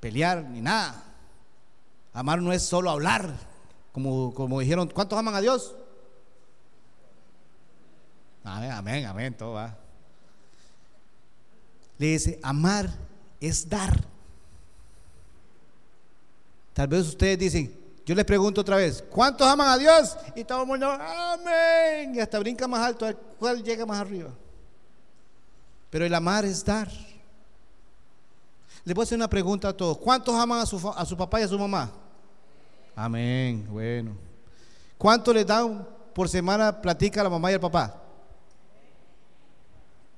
pelear ni nada. Amar no es solo hablar, como, como dijeron, ¿cuántos aman a Dios? Amén, amén, amén, todo va. Le dice, amar es dar. Tal vez ustedes dicen, yo les pregunto otra vez, ¿cuántos aman a Dios? Y todo el mundo, amén. Y hasta brinca más alto, ¿cuál llega más arriba? Pero el amar es dar. Les voy a hacer una pregunta a todos. ¿Cuántos aman a su, a su papá y a su mamá? Amén, bueno. ¿Cuánto les dan por semana platica a la mamá y al papá?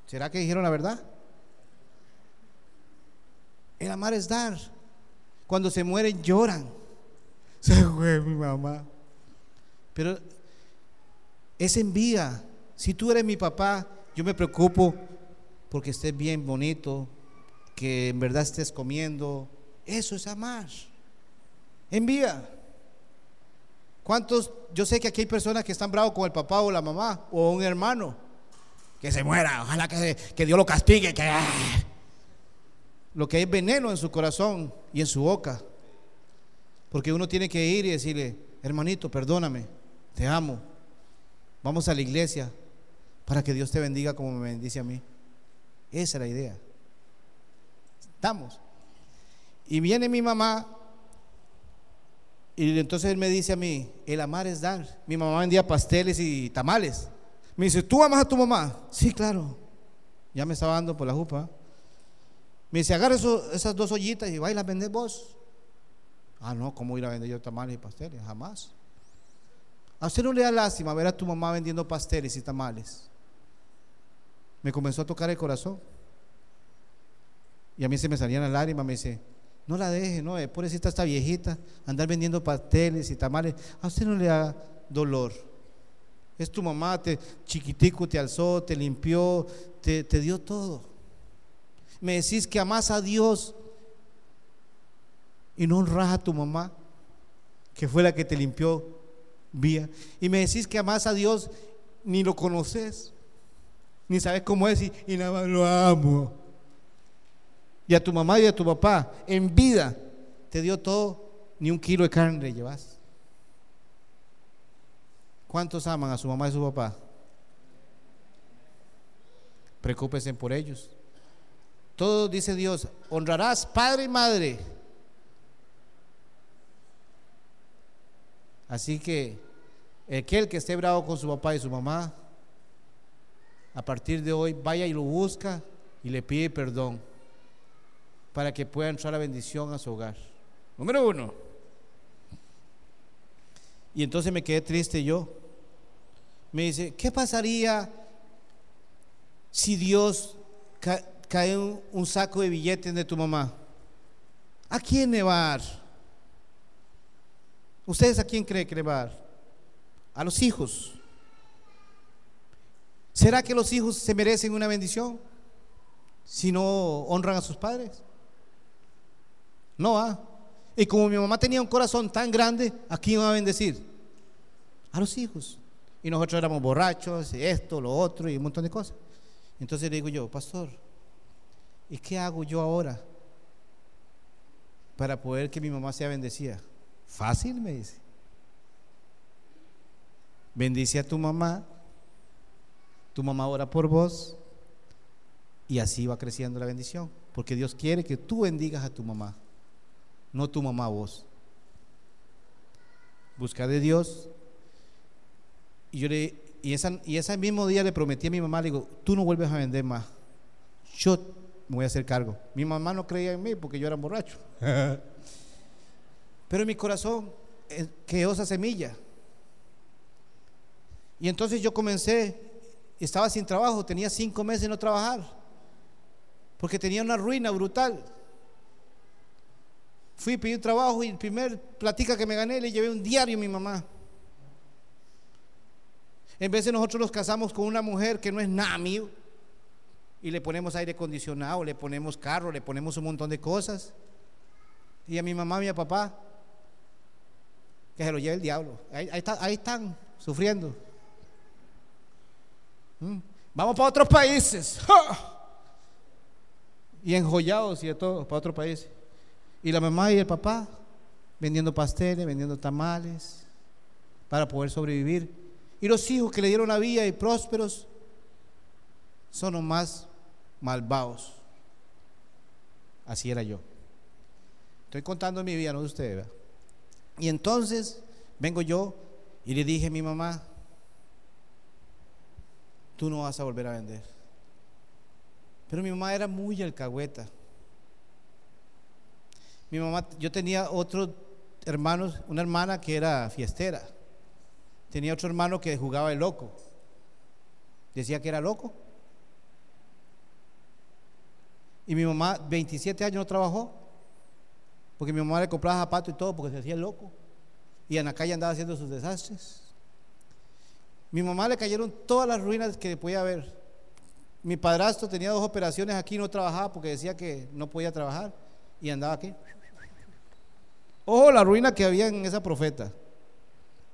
¿Será que dijeron la verdad? El amar es dar. Cuando se mueren lloran. Se fue mi mamá. Pero es envía. Si tú eres mi papá, yo me preocupo porque estés bien bonito, que en verdad estés comiendo. Eso es amar. Envía. ¿Cuántos? Yo sé que aquí hay personas que están bravos con el papá o la mamá o un hermano. Que se muera, ojalá que, que Dios lo castigue. Que, ah. Lo que hay veneno en su corazón y en su boca. Porque uno tiene que ir y decirle, hermanito, perdóname, te amo. Vamos a la iglesia para que Dios te bendiga como me bendice a mí. Esa es la idea. Estamos. Y viene mi mamá y entonces él me dice a mí, el amar es dar. Mi mamá vendía pasteles y tamales. Me dice, ¿tú amas a tu mamá? Sí, claro. Ya me estaba dando por la jupa. Me dice, agarra esas dos ollitas y va y las vos. Ah, no, ¿cómo ir a vender yo tamales y pasteles? Jamás. A usted no le da lástima ver a tu mamá vendiendo pasteles y tamales. Me comenzó a tocar el corazón. Y a mí se me salían las lágrimas. Me dice, no la deje, no, es pobrecita esta viejita, andar vendiendo pasteles y tamales. A usted no le da dolor. Es tu mamá, te, chiquitico te alzó, te limpió, te, te dio todo. Me decís que amas a Dios y no honras a tu mamá, que fue la que te limpió vía. Y me decís que amas a Dios, ni lo conoces, ni sabes cómo es y, nada más lo amo. Y a tu mamá y a tu papá, en vida, te dio todo, ni un kilo de carne le llevas. ¿Cuántos aman a su mamá y a su papá? Preocúpense por ellos. Todo dice Dios, honrarás padre y madre. Así que aquel que esté bravo con su papá y su mamá, a partir de hoy vaya y lo busca y le pide perdón para que pueda entrar la bendición a su hogar. Número uno. Y entonces me quedé triste yo. Me dice, ¿qué pasaría si Dios cae un, un saco de billetes de tu mamá? ¿A quién le va a dar? ¿Ustedes a quién creen que le va a dar? A los hijos. ¿Será que los hijos se merecen una bendición si no honran a sus padres? No, ah. Y como mi mamá tenía un corazón tan grande, ¿a quién va a bendecir? A los hijos. Y nosotros éramos borrachos, esto, lo otro, y un montón de cosas. Entonces le digo yo, pastor, ¿y qué hago yo ahora para poder que mi mamá sea bendecida? Fácil, me dice. Bendice a tu mamá, tu mamá ora por vos, y así va creciendo la bendición. Porque Dios quiere que tú bendigas a tu mamá, no tu mamá a vos. Busca de Dios. Y yo le, y, esa, y ese mismo día le prometí a mi mamá, le digo, tú no vuelves a vender más. Yo me voy a hacer cargo. Mi mamá no creía en mí porque yo era borracho. Pero en mi corazón eh, quedó esa semilla. Y entonces yo comencé, estaba sin trabajo, tenía cinco meses de no trabajar, porque tenía una ruina brutal. Fui a pedir trabajo y el primer platica que me gané le llevé un diario a mi mamá. En vez de nosotros nos casamos con una mujer que no es nada mío y le ponemos aire acondicionado, le ponemos carro, le ponemos un montón de cosas. Y a mi mamá y a mi papá, que se lo lleve el diablo. Ahí, ahí están sufriendo. ¿Mm? Vamos para otros países. Y enjollados y de todo, para otros países. Y la mamá y el papá vendiendo pasteles, vendiendo tamales, para poder sobrevivir. Y los hijos que le dieron la vida y prósperos son los más malvados. Así era yo. Estoy contando mi vida, no de ustedes. Y entonces vengo yo y le dije a mi mamá, tú no vas a volver a vender. Pero mi mamá era muy alcahueta. Mi mamá, yo tenía otros hermanos, una hermana que era fiestera. Tenía otro hermano que jugaba el loco. Decía que era loco. Y mi mamá, 27 años no trabajó, porque mi mamá le compraba zapatos y todo, porque se hacía loco. Y en la calle andaba haciendo sus desastres. Mi mamá le cayeron todas las ruinas que podía haber. Mi padrastro tenía dos operaciones aquí, no trabajaba porque decía que no podía trabajar y andaba aquí. Ojo la ruina que había en esa profeta.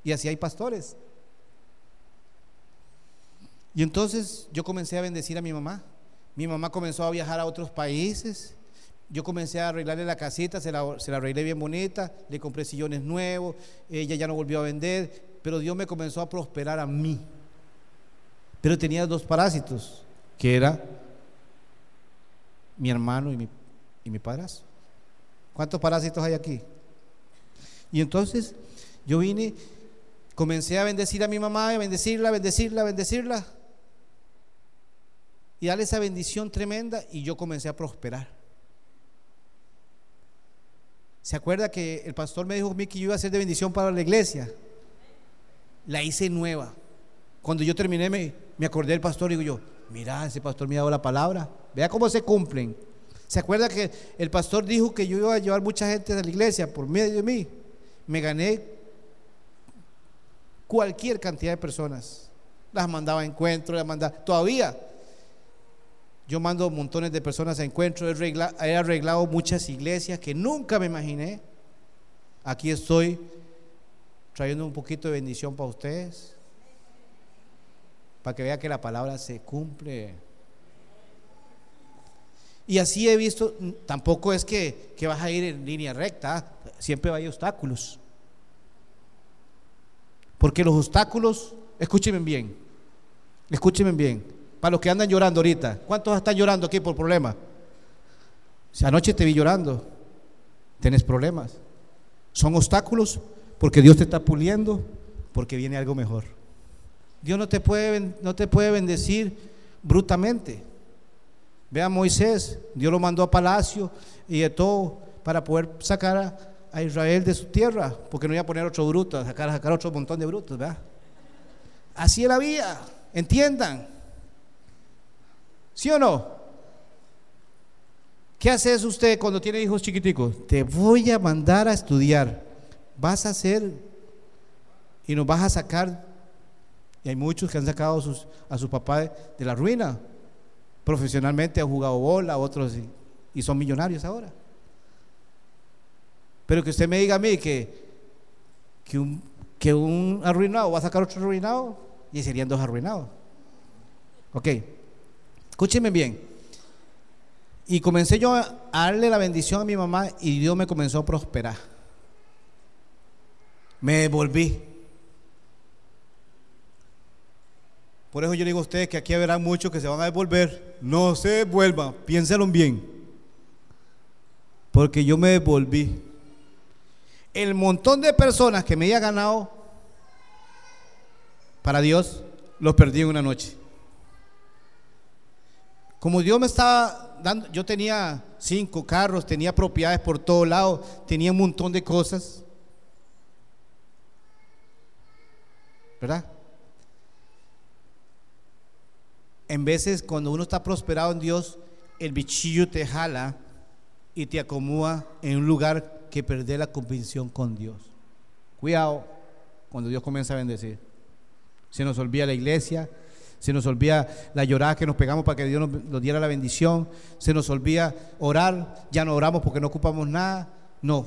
Y así hay pastores. Y entonces yo comencé a bendecir a mi mamá. Mi mamá comenzó a viajar a otros países. Yo comencé a arreglarle la casita, se la, se la arreglé bien bonita, le compré sillones nuevos, ella ya no volvió a vender, pero Dios me comenzó a prosperar a mí. Pero tenía dos parásitos, que era mi hermano y mi, y mi padrastro. ¿Cuántos parásitos hay aquí? Y entonces yo vine, comencé a bendecir a mi mamá, a bendecirla, a bendecirla, a bendecirla. Y darle esa bendición tremenda y yo comencé a prosperar. ¿Se acuerda que el pastor me dijo a mí que yo iba a ser de bendición para la iglesia? La hice nueva. Cuando yo terminé me, me acordé del pastor y digo yo, mira, ese pastor me ha dado la palabra. Vea cómo se cumplen. ¿Se acuerda que el pastor dijo que yo iba a llevar mucha gente a la iglesia por medio de mí? me gané cualquier cantidad de personas. Las mandaba a encuentros, las mandaba. Todavía yo mando montones de personas a encuentros. He arreglado, muchas iglesias que nunca me imaginé. Aquí estoy trayendo un poquito de bendición para ustedes. Para que vea que la palabra se cumple. Y así he visto, tampoco es que, que vas a ir en línea recta, siempre hay obstáculos. Porque los obstáculos, escúchenme bien, escúchenme bien, para los que andan llorando ahorita, ¿cuántos están llorando aquí por problemas? Si anoche te vi llorando, tienes problemas. Son obstáculos porque Dios te está puliendo, porque viene algo mejor. Dios no te puede, no te puede bendecir brutamente. Ve a Moisés, Dios lo mandó a palacio y de todo para poder sacar a, a Israel de su tierra, porque no iba a poner otro bruto, a sacar, a sacar otro montón de brutos, ¿verdad? Así era la vida, entiendan. ¿Sí o no? ¿Qué haces usted cuando tiene hijos chiquiticos? Te voy a mandar a estudiar. Vas a hacer y nos vas a sacar. Y hay muchos que han sacado a sus, a su papá de, la ruina. Profesionalmente han jugado bola, otros y son millonarios ahora. Pero que usted me diga a mí que, que, un, arruinado va a sacar otro arruinado y serían dos arruinados. Ok, escúcheme bien. Y comencé yo a darle la bendición a mi mamá y Dios me comenzó a prosperar. Me devolví. Por eso yo digo a ustedes que aquí habrá muchos que se van a devolver. No se devuelvan, piénselo bien. Porque yo me devolví el montón de personas que me había ganado para Dios, los perdí en una noche. Como Dios me estaba dando, yo tenía cinco carros, tenía propiedades por todos lados, tenía un montón de cosas. ¿Verdad? En veces cuando uno está prosperado en Dios, el bichillo te jala y te acomoda en un lugar que perder la convicción con Dios. Cuidado cuando Dios comienza a bendecir. Se nos olvida la iglesia, se nos olvida la llorada que nos pegamos para que Dios nos, nos diera la bendición, se nos olvida orar, ya no oramos porque no ocupamos nada. No,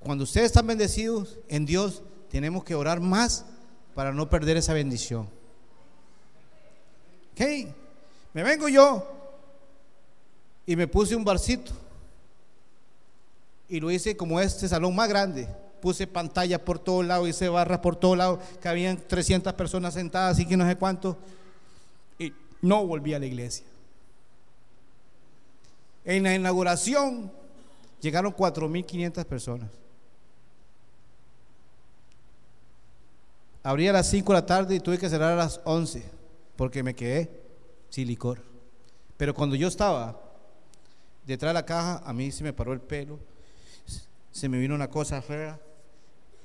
cuando ustedes están bendecidos en Dios, tenemos que orar más para no perder esa bendición. ¿Ok? Me vengo yo y me puse un barcito y lo hice como este salón más grande. Puse pantalla por todos lados, hice barras por todos lados, que habían 300 personas sentadas, así que no sé cuánto. Y no volví a la iglesia. En la inauguración llegaron 4.500 personas. Abrí a las 5 de la tarde y tuve que cerrar a las 11 porque me quedé sin licor. Pero cuando yo estaba detrás de la caja, a mí se me paró el pelo, se me vino una cosa fea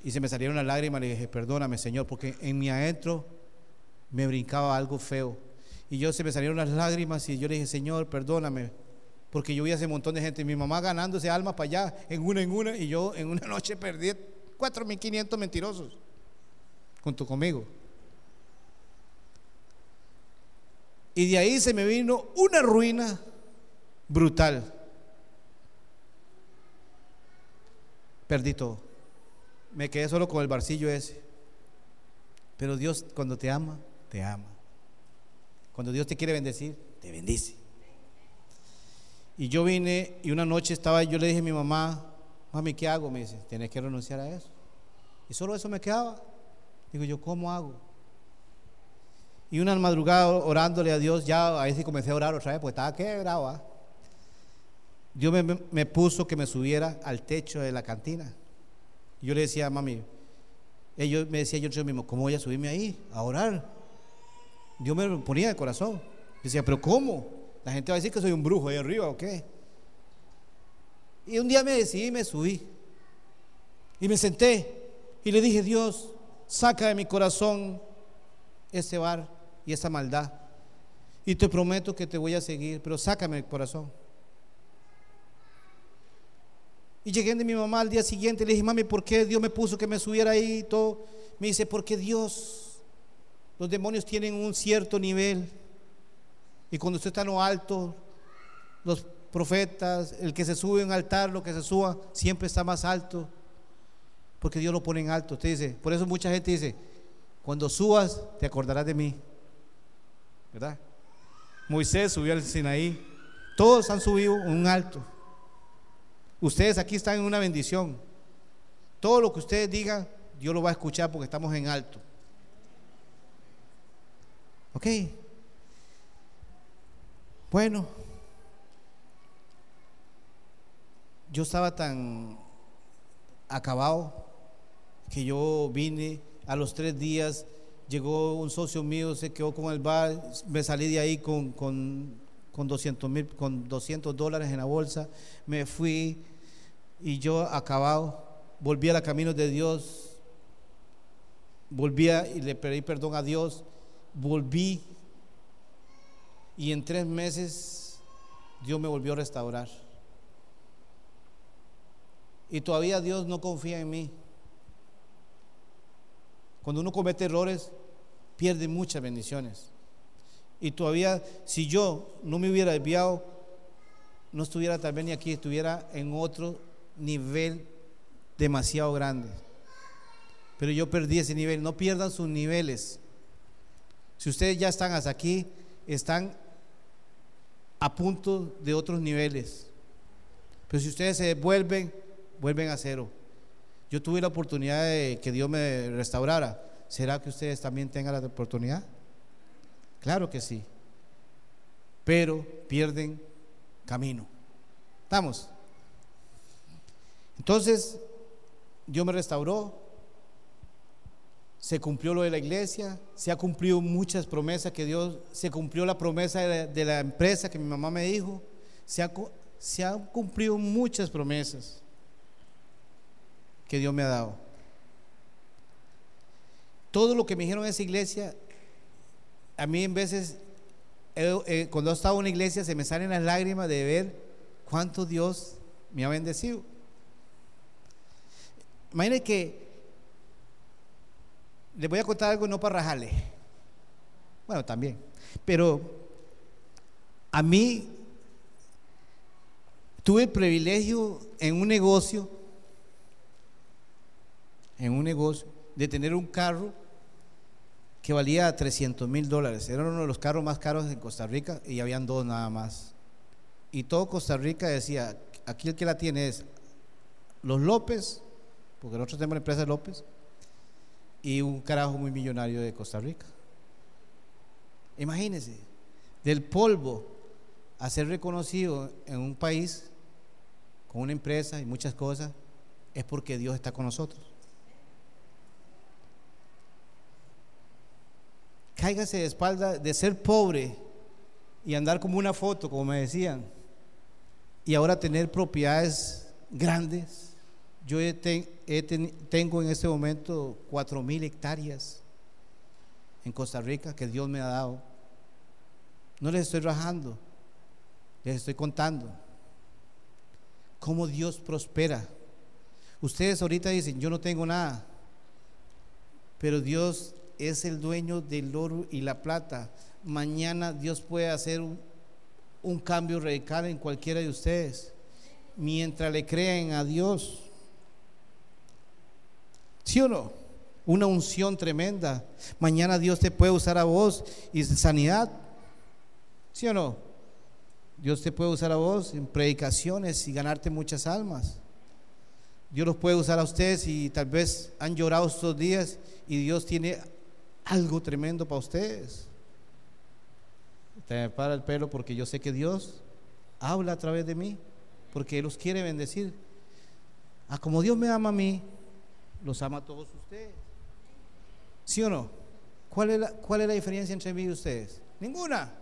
y se me salieron las lágrimas. Le dije, perdóname, Señor, porque en mi adentro me brincaba algo feo. Y yo se me salieron las lágrimas y yo le dije, Señor, perdóname, porque yo vi a ese montón de gente, mi mamá ganándose alma para allá, en una en una, y yo en una noche perdí 4.500 mentirosos junto conmigo. Y de ahí se me vino una ruina brutal. Perdí todo. Me quedé solo con el barcillo ese. Pero Dios cuando te ama, te ama. Cuando Dios te quiere bendecir, te bendice. Y yo vine y una noche estaba, yo le dije a mi mamá, mami, ¿qué hago? Me dice, tienes que renunciar a eso. Y solo eso me quedaba. Digo yo, ¿cómo hago? Y una madrugada orándole a Dios, ya ahí sí comencé a orar otra vez, porque estaba quebrado. ¿ah? Dios me, me, puso que me subiera al techo de la cantina. Yo le decía a mami, ellos me decía yo, yo mismo, ¿cómo voy a subirme ahí a orar? Dios me ponía de corazón. decía, ¿pero cómo? La gente va a decir que soy un brujo ahí arriba, ¿o qué? Y un día me decidí y me subí. Y me senté y le dije, Dios, saca de mi corazón ese bar y esa maldad. Y te prometo que te voy a seguir, pero sácame el corazón. Y llegué de mi mamá al día siguiente le dije, mami, ¿por qué Dios me puso que me subiera ahí y todo? Me dice, porque Dios, los demonios tienen un cierto nivel. Y cuando usted está en lo alto, los profetas, el que se sube en un altar, lo que se suba, siempre está más alto. Porque Dios lo pone en alto. Usted dice, por eso mucha gente dice, cuando subas, te acordarás de mí. ¿Verdad? Moisés subió al Sinaí. Todos han subido un alto. Ustedes aquí están en una bendición. Todo lo que ustedes digan, Dios lo va a escuchar porque estamos en alto. ¿Ok? Bueno, yo estaba tan acabado que yo vine a los tres días, llegó un socio mío, se quedó con el bar, me salí de ahí con, con, con 200 mil, con 200 dólares en la bolsa, me fui y yo acabado, volví a la camino de Dios, volví y le pedí perdón a Dios, volví y en tres meses Dios me volvió a restaurar. Y todavía Dios no confía en mí. Cuando uno comete errores, pierde muchas bendiciones. Y todavía, si yo no me hubiera desviado, no estuviera también ni aquí, estuviera en otro nivel demasiado grande. Pero yo perdí ese nivel. No pierdan sus niveles. Si ustedes ya están hasta aquí, están a punto de otros niveles. Pero si ustedes se vuelven, vuelven a cero. Yo tuve la oportunidad de que Dios me restaurara. ¿Será que ustedes también tengan la oportunidad? Claro que sí. Pero pierden camino. ¿Estamos? Entonces, Dios me restauró, se cumplió lo de la iglesia, se ha cumplido muchas promesas que Dios, se cumplió la promesa de la, empresa que mi mamá me dijo, se, ha, se han cumplido muchas promesas que Dios me ha dado. Todo lo que me dijeron en esa iglesia, a mí en veces, cuando he estado en una iglesia, se me salen las lágrimas de ver cuánto Dios me ha bendecido. Imagínense que les voy a contar algo no para rajarle. Bueno, también. Pero a mí tuve el privilegio en un negocio, en un negocio, de tener un carro que valía 300 mil dólares. Era uno de los carros más caros en Costa Rica y habían dos nada más. Y todo Costa Rica decía, aquí el que la tiene es los López, porque nosotros tenemos la empresa López, y un carajo muy millonario de Costa Rica. Imagínense, del polvo a ser reconocido en un país con una empresa y muchas cosas, es porque Dios está con nosotros. Cáigase de espalda de ser pobre y andar como una foto, como me decían, y ahora tener propiedades grandes. Yo tengo en este momento cuatro mil hectáreas en Costa Rica que Dios me ha dado. No les estoy rajando, les estoy contando cómo Dios prospera. Ustedes ahorita dicen, yo no tengo nada, pero Dios es el dueño del oro y la plata. Mañana Dios puede hacer un, cambio radical en cualquiera de ustedes, mientras le creen a Dios. ¿Sí o no? Una unción tremenda. Mañana Dios te puede usar a vos y sanidad. ¿Sí o no? Dios te puede usar a vos en predicaciones y ganarte muchas almas. Dios los puede usar a ustedes y tal vez han llorado estos días y Dios tiene algo tremendo para ustedes. Te para el pelo porque yo sé que Dios habla a través de mí, porque Él los quiere bendecir. Como Dios me ama a mí, los ama a todos ustedes. ¿Sí o no? ¿Cuál es la, cuál es la diferencia entre mí y ustedes? Ninguna.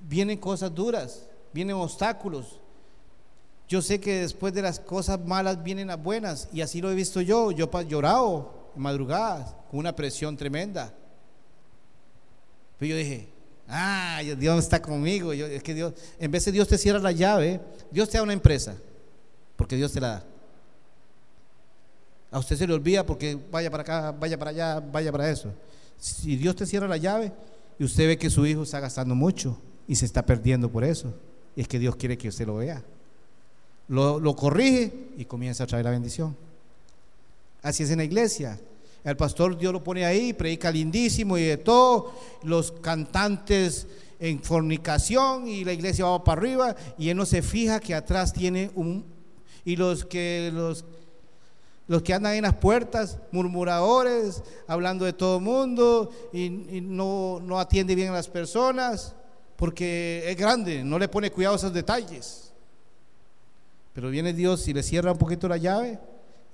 Vienen cosas duras, vienen obstáculos. Yo sé que después de las cosas malas vienen las buenas y así lo he visto yo. Yo he llorado madrugadas con una presión tremenda. Pero yo dije, ah, Dios está conmigo. Yo, es que Dios, en vez de Dios te cierra la llave, Dios te da una empresa, porque Dios te la da. A usted se le olvida porque vaya para acá, vaya para allá, vaya para eso. Si Dios te cierra la llave y usted ve que su hijo está gastando mucho y se está perdiendo por eso, es que Dios quiere que usted lo vea. Lo, lo corrige y comienza a traer la bendición. Así es en la iglesia. El pastor Dios lo pone ahí, predica lindísimo y de todo. Los cantantes en fornicación y la iglesia va para arriba y él no se fija que atrás tiene un... Y los que los los que andan en las puertas, murmuradores, hablando de todo el mundo y, no, no, atiende bien a las personas, porque es grande, no le pone cuidado a esos detalles. Pero viene Dios y le cierra un poquito la llave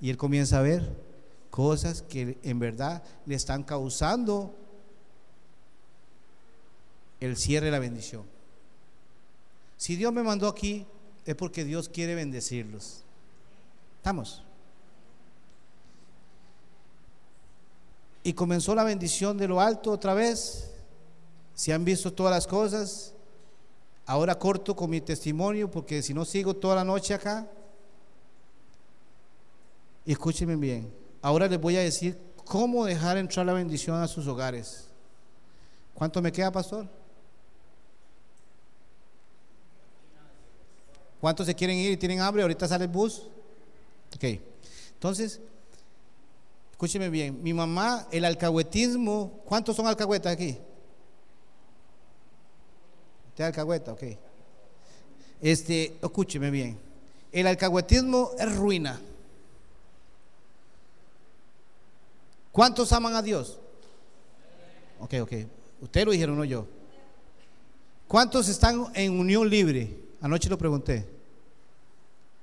y él comienza a ver cosas que en verdad le están causando el cierre de la bendición. Si Dios me mandó aquí, es porque Dios quiere bendecirlos. ¿Estamos? Y comenzó la bendición de lo alto otra vez. Si han visto todas las cosas, ahora corto con mi testimonio porque si no sigo toda la noche acá. Y escúchenme bien. Ahora les voy a decir cómo dejar entrar la bendición a sus hogares. ¿Cuánto me queda, pastor? ¿Cuántos se quieren ir y tienen hambre? Ahorita sale el bus. Ok. Entonces, escúcheme bien. Mi mamá, el alcahuetismo. ¿Cuántos son alcahuetas aquí? ¿Usted alcahueta? Ok. Este, escúcheme bien. El alcahuetismo es ruina. ¿Cuántos aman a Dios? Ok, ok. Ustedes lo dijeron, no yo. ¿Cuántos están en unión libre? Anoche lo pregunté.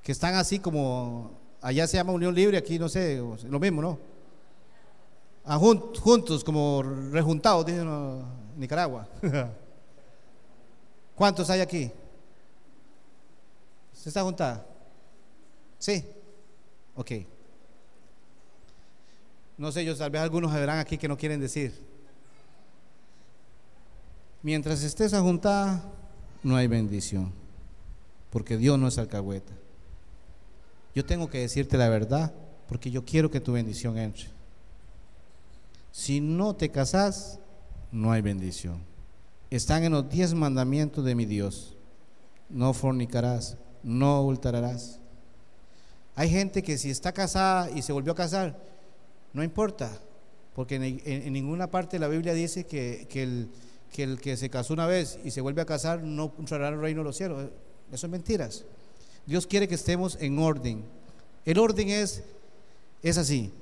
Que están así como, allá se llama unión libre, aquí no sé, lo mismo, ¿no? Ah, juntos, como rejuntados, dicen en Nicaragua. ¿Cuántos hay aquí? ¿Se está juntada? Sí. Ok. No sé, yo tal vez algunos verán aquí que no quieren decir. Mientras estés juntada, no hay bendición, porque Dios no es alcahueta. Yo tengo que decirte la verdad, porque yo quiero que tu bendición entre. Si no te casas, no hay bendición. Están en los diez mandamientos de mi Dios. No fornicarás, no adulterarás. Hay gente que si está casada y se volvió a casar, no importa, porque en, ninguna parte de la Biblia dice que, el, que, el, que se casó una vez y se vuelve a casar no entrará al reino de los cielos. Eso es mentiras. Dios quiere que estemos en orden. El orden es, es así.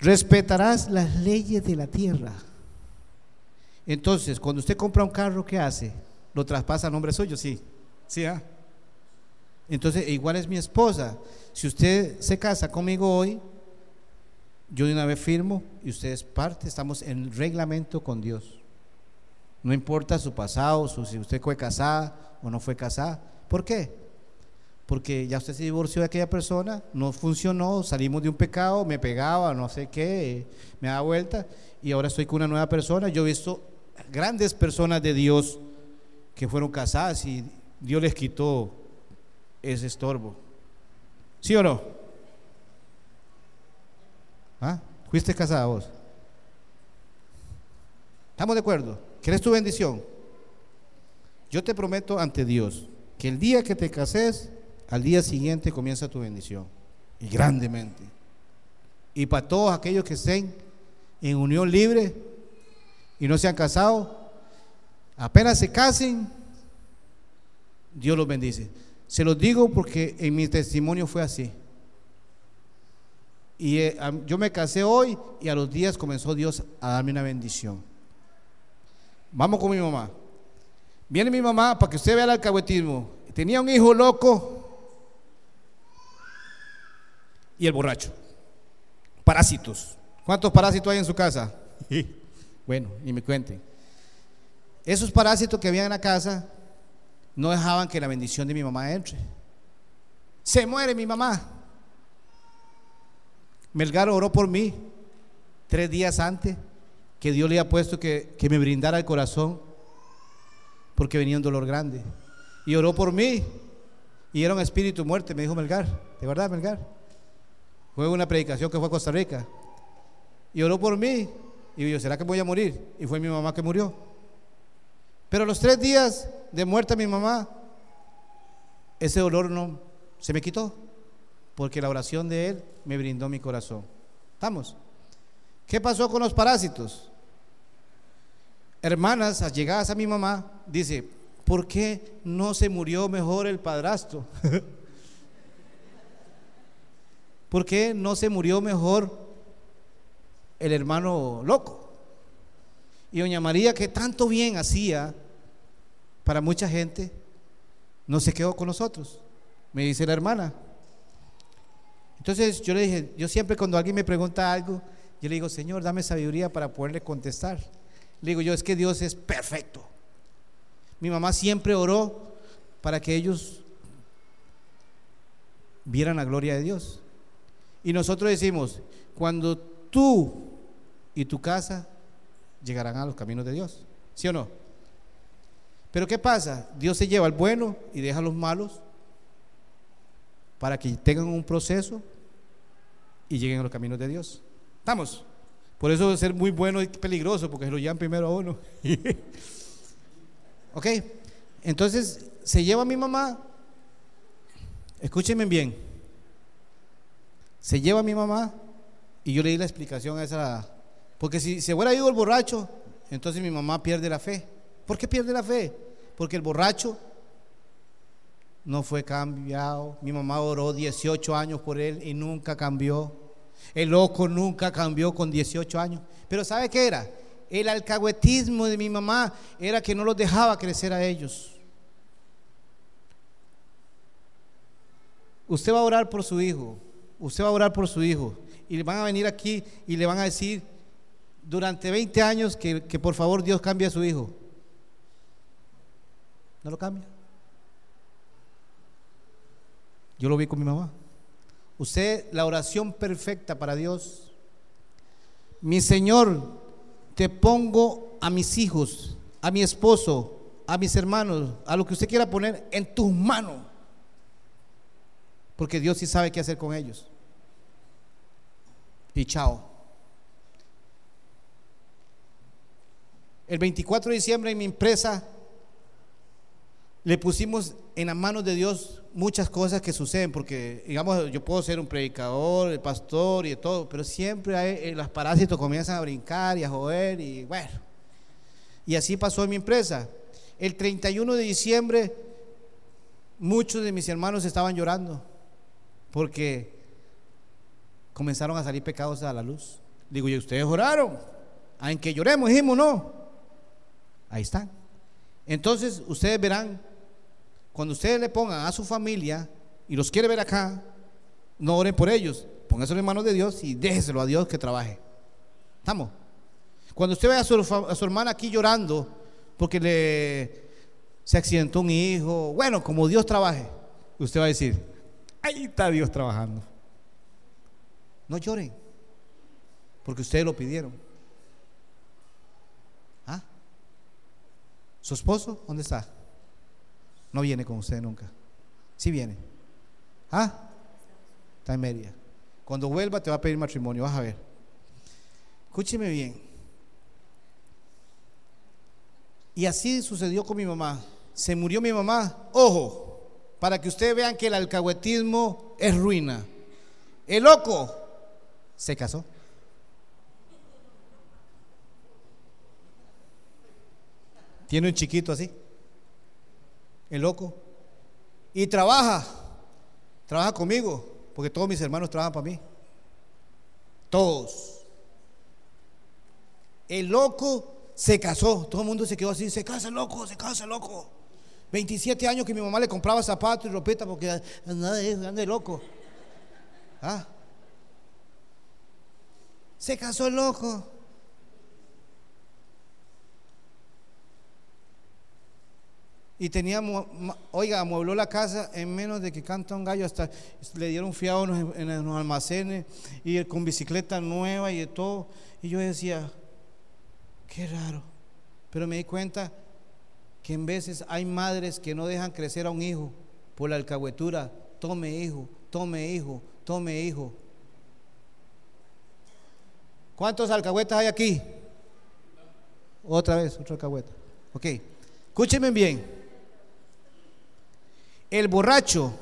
Respetarás las leyes de la tierra. Entonces, cuando usted compra un carro, ¿qué hace? Lo traspasa a nombre suyo, sí. Sí, ¿ah? Entonces, igual es mi esposa. Si usted se casa conmigo hoy, yo de una vez firmo y usted es parte, estamos en reglamento con Dios. No importa su pasado, si usted fue casada o no fue casada. ¿Por qué? Porque ya usted se divorció de aquella persona, no funcionó, salimos de un pecado, me pegaba, no sé qué, me da vuelta y ahora estoy con una nueva persona. Yo he visto grandes personas de Dios que fueron casadas y Dios les quitó ese estorbo. ¿Sí o no? ¿Ah? ¿Fuiste casada vos? ¿Estamos de acuerdo? ¿Quieres tu bendición? Yo te prometo ante Dios que el día que te cases, al día siguiente comienza tu bendición. Y grandemente. Y para todos aquellos que estén en unión libre y no se han casado, apenas se casen, Dios los bendice. Se los digo porque en mi testimonio fue así. Y eh, yo me casé hoy y a los días comenzó Dios a darme una bendición. Vamos con mi mamá. Viene mi mamá para que usted vea el alcahuetismo. Tenía un hijo loco y el borracho. Parásitos. ¿Cuántos parásitos hay en su casa? bueno, y me cuenten. Esos parásitos que había en la casa no dejaban que la bendición de mi mamá entre. Se muere mi mamá. Melgar oró por mí tres días antes que Dios le había puesto que, que me brindara el corazón porque venía un dolor grande. Y oró por mí y era un espíritu muerte, me dijo Melgar. ¿De verdad, Melgar? Fue una predicación que fue a Costa Rica. Y oró por mí. Y yo, ¿será que voy a morir? Y fue mi mamá que murió. Pero los tres días de muerte mi mamá, ese dolor no se me quitó, porque la oración de él me brindó mi corazón. ¿Estamos? ¿Qué pasó con los parásitos? Hermanas allegadas a mi mamá, dice, ¿por qué no se murió mejor el padrastro? ¿Por qué no se murió mejor el hermano loco? Y doña María, que tanto bien hacía para mucha gente, no se quedó con nosotros. Me dice la hermana. Entonces yo le dije, yo siempre cuando alguien me pregunta algo, yo le digo, Señor, dame sabiduría para poderle contestar. Le digo yo, es que Dios es perfecto. Mi mamá siempre oró para que ellos vieran la gloria de Dios. Y nosotros decimos, cuando tú y tu casa llegarán a los caminos de Dios. ¿Sí o no? Pero ¿qué pasa? Dios se lleva al bueno y deja a los malos para que tengan un proceso y lleguen a los caminos de Dios. ¿Estamos? Por eso ser muy bueno y peligroso, porque se lo llevan primero a uno. ok, entonces se lleva a mi mamá, escúchenme bien, se lleva a mi mamá y yo le di la explicación a esa porque si se hubiera ido el borracho, entonces mi mamá pierde la fe. ¿Por qué pierde la fe? Porque el borracho no fue cambiado. Mi mamá oró 18 años por él y nunca cambió. El loco nunca cambió con 18 años. Pero ¿sabe qué era? El alcahuetismo de mi mamá era que no los dejaba crecer a ellos. Usted va a orar por su hijo. Usted va a orar por su hijo. Y le van a venir aquí y le van a decir, durante 20 años que, por favor Dios cambie a su hijo. No lo cambia. Yo lo vi con mi mamá. Usted, la oración perfecta para Dios. Mi Señor, te pongo a mis hijos, a mi esposo, a mis hermanos, a lo que usted quiera poner en tus manos. Porque Dios sí sabe qué hacer con ellos. y chao. El 24 de diciembre en mi empresa le pusimos en las manos de Dios muchas cosas que suceden, porque digamos, yo puedo ser un predicador, el pastor y todo, pero siempre hay, eh, los parásitos comienzan a brincar y a joder y bueno. Y así pasó en mi empresa. El 31 de diciembre muchos de mis hermanos estaban llorando porque comenzaron a salir pecados a la luz. Digo, ¿y ustedes oraron? ¿A en que lloremos? Dijimos, no. Ahí están. Entonces, ustedes verán, cuando ustedes le pongan a su familia y los quiere ver acá, no oren por ellos, pónganse en manos de Dios y déjeselo a Dios que trabaje. ¿Estamos? Cuando usted ve a su, a su hermana aquí llorando porque le se accidentó un hijo, bueno, como Dios trabaje, usted va a decir, ahí está Dios trabajando. No lloren, porque ustedes lo pidieron. ¿Su esposo dónde está? No viene con usted nunca. Sí viene. ¿Ah? Está en media. Cuando vuelva te va a pedir matrimonio, vas a ver. Escúcheme bien. Y así sucedió con mi mamá. Se murió mi mamá. Ojo, para que ustedes vean que el alcahuetismo es ruina. El loco se casó. Tiene un chiquito así. El loco. Y trabaja. Trabaja conmigo. Porque todos mis hermanos trabajan para mí. Todos. El loco se casó. Todo el mundo se quedó así. Se casa loco, se casa loco. 27 años que mi mamá le compraba zapatos y ropita porque anda de loco. ¿Ah? Se casó el loco. Y teníamos, oiga, amuebló la casa en menos de que canta un gallo, hasta le dieron fiado en los almacenes y con bicicleta nueva y de todo. Y yo decía, qué raro. Pero me di cuenta que en veces hay madres que no dejan crecer a un hijo por la alcahuetura. Tome hijo, tome hijo, tome hijo. ¿Cuántos alcahuetas hay aquí? Otra vez, otra alcahueta. Ok, escúchenme bien. El borracho,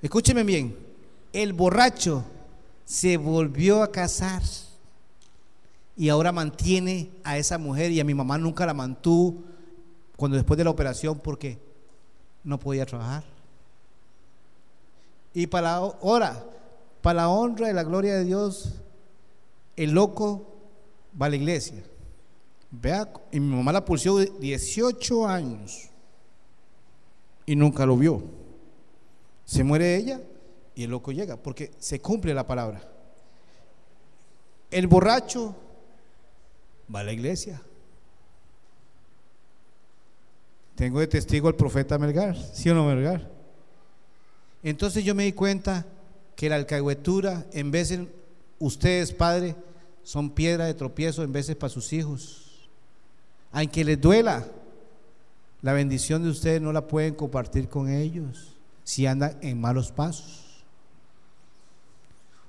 escúchenme bien, el borracho se volvió a casar y ahora mantiene a esa mujer y a mi mamá nunca la mantuvo cuando después de la operación porque no podía trabajar. Y para ahora, para la honra y la gloria de Dios, el loco va a la iglesia. Vea, y mi mamá la pulsó 18 años y nunca lo vio. Se muere ella y el loco llega, porque se cumple la palabra. El borracho va a la iglesia. Tengo de testigo al profeta Melgar, ¿sí o no Melgar? Entonces yo me di cuenta que la alcahuetura, en de ustedes, padre, son piedra de tropiezo en veces para sus hijos. Aunque les duela, la bendición de ustedes no la pueden compartir con ellos si andan en malos pasos.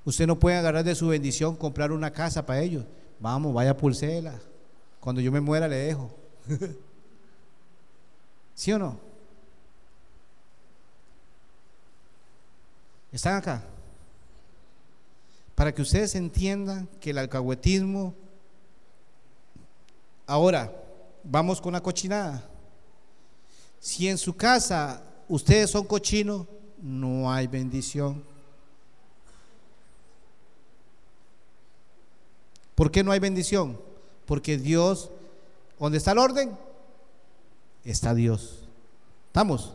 Usted no puede agarrar de su bendición comprar una casa para ellos. Vamos, vaya Pulsela. Cuando yo me muera le dejo. ¿Sí o no? ¿Están acá? para que ustedes entiendan que el alcahuetismo, ahora vamos con la cochinada. Si en su casa ustedes son cochinos, no hay bendición. ¿Por qué no hay bendición? Porque Dios, donde está el orden, está Dios. ¿Estamos?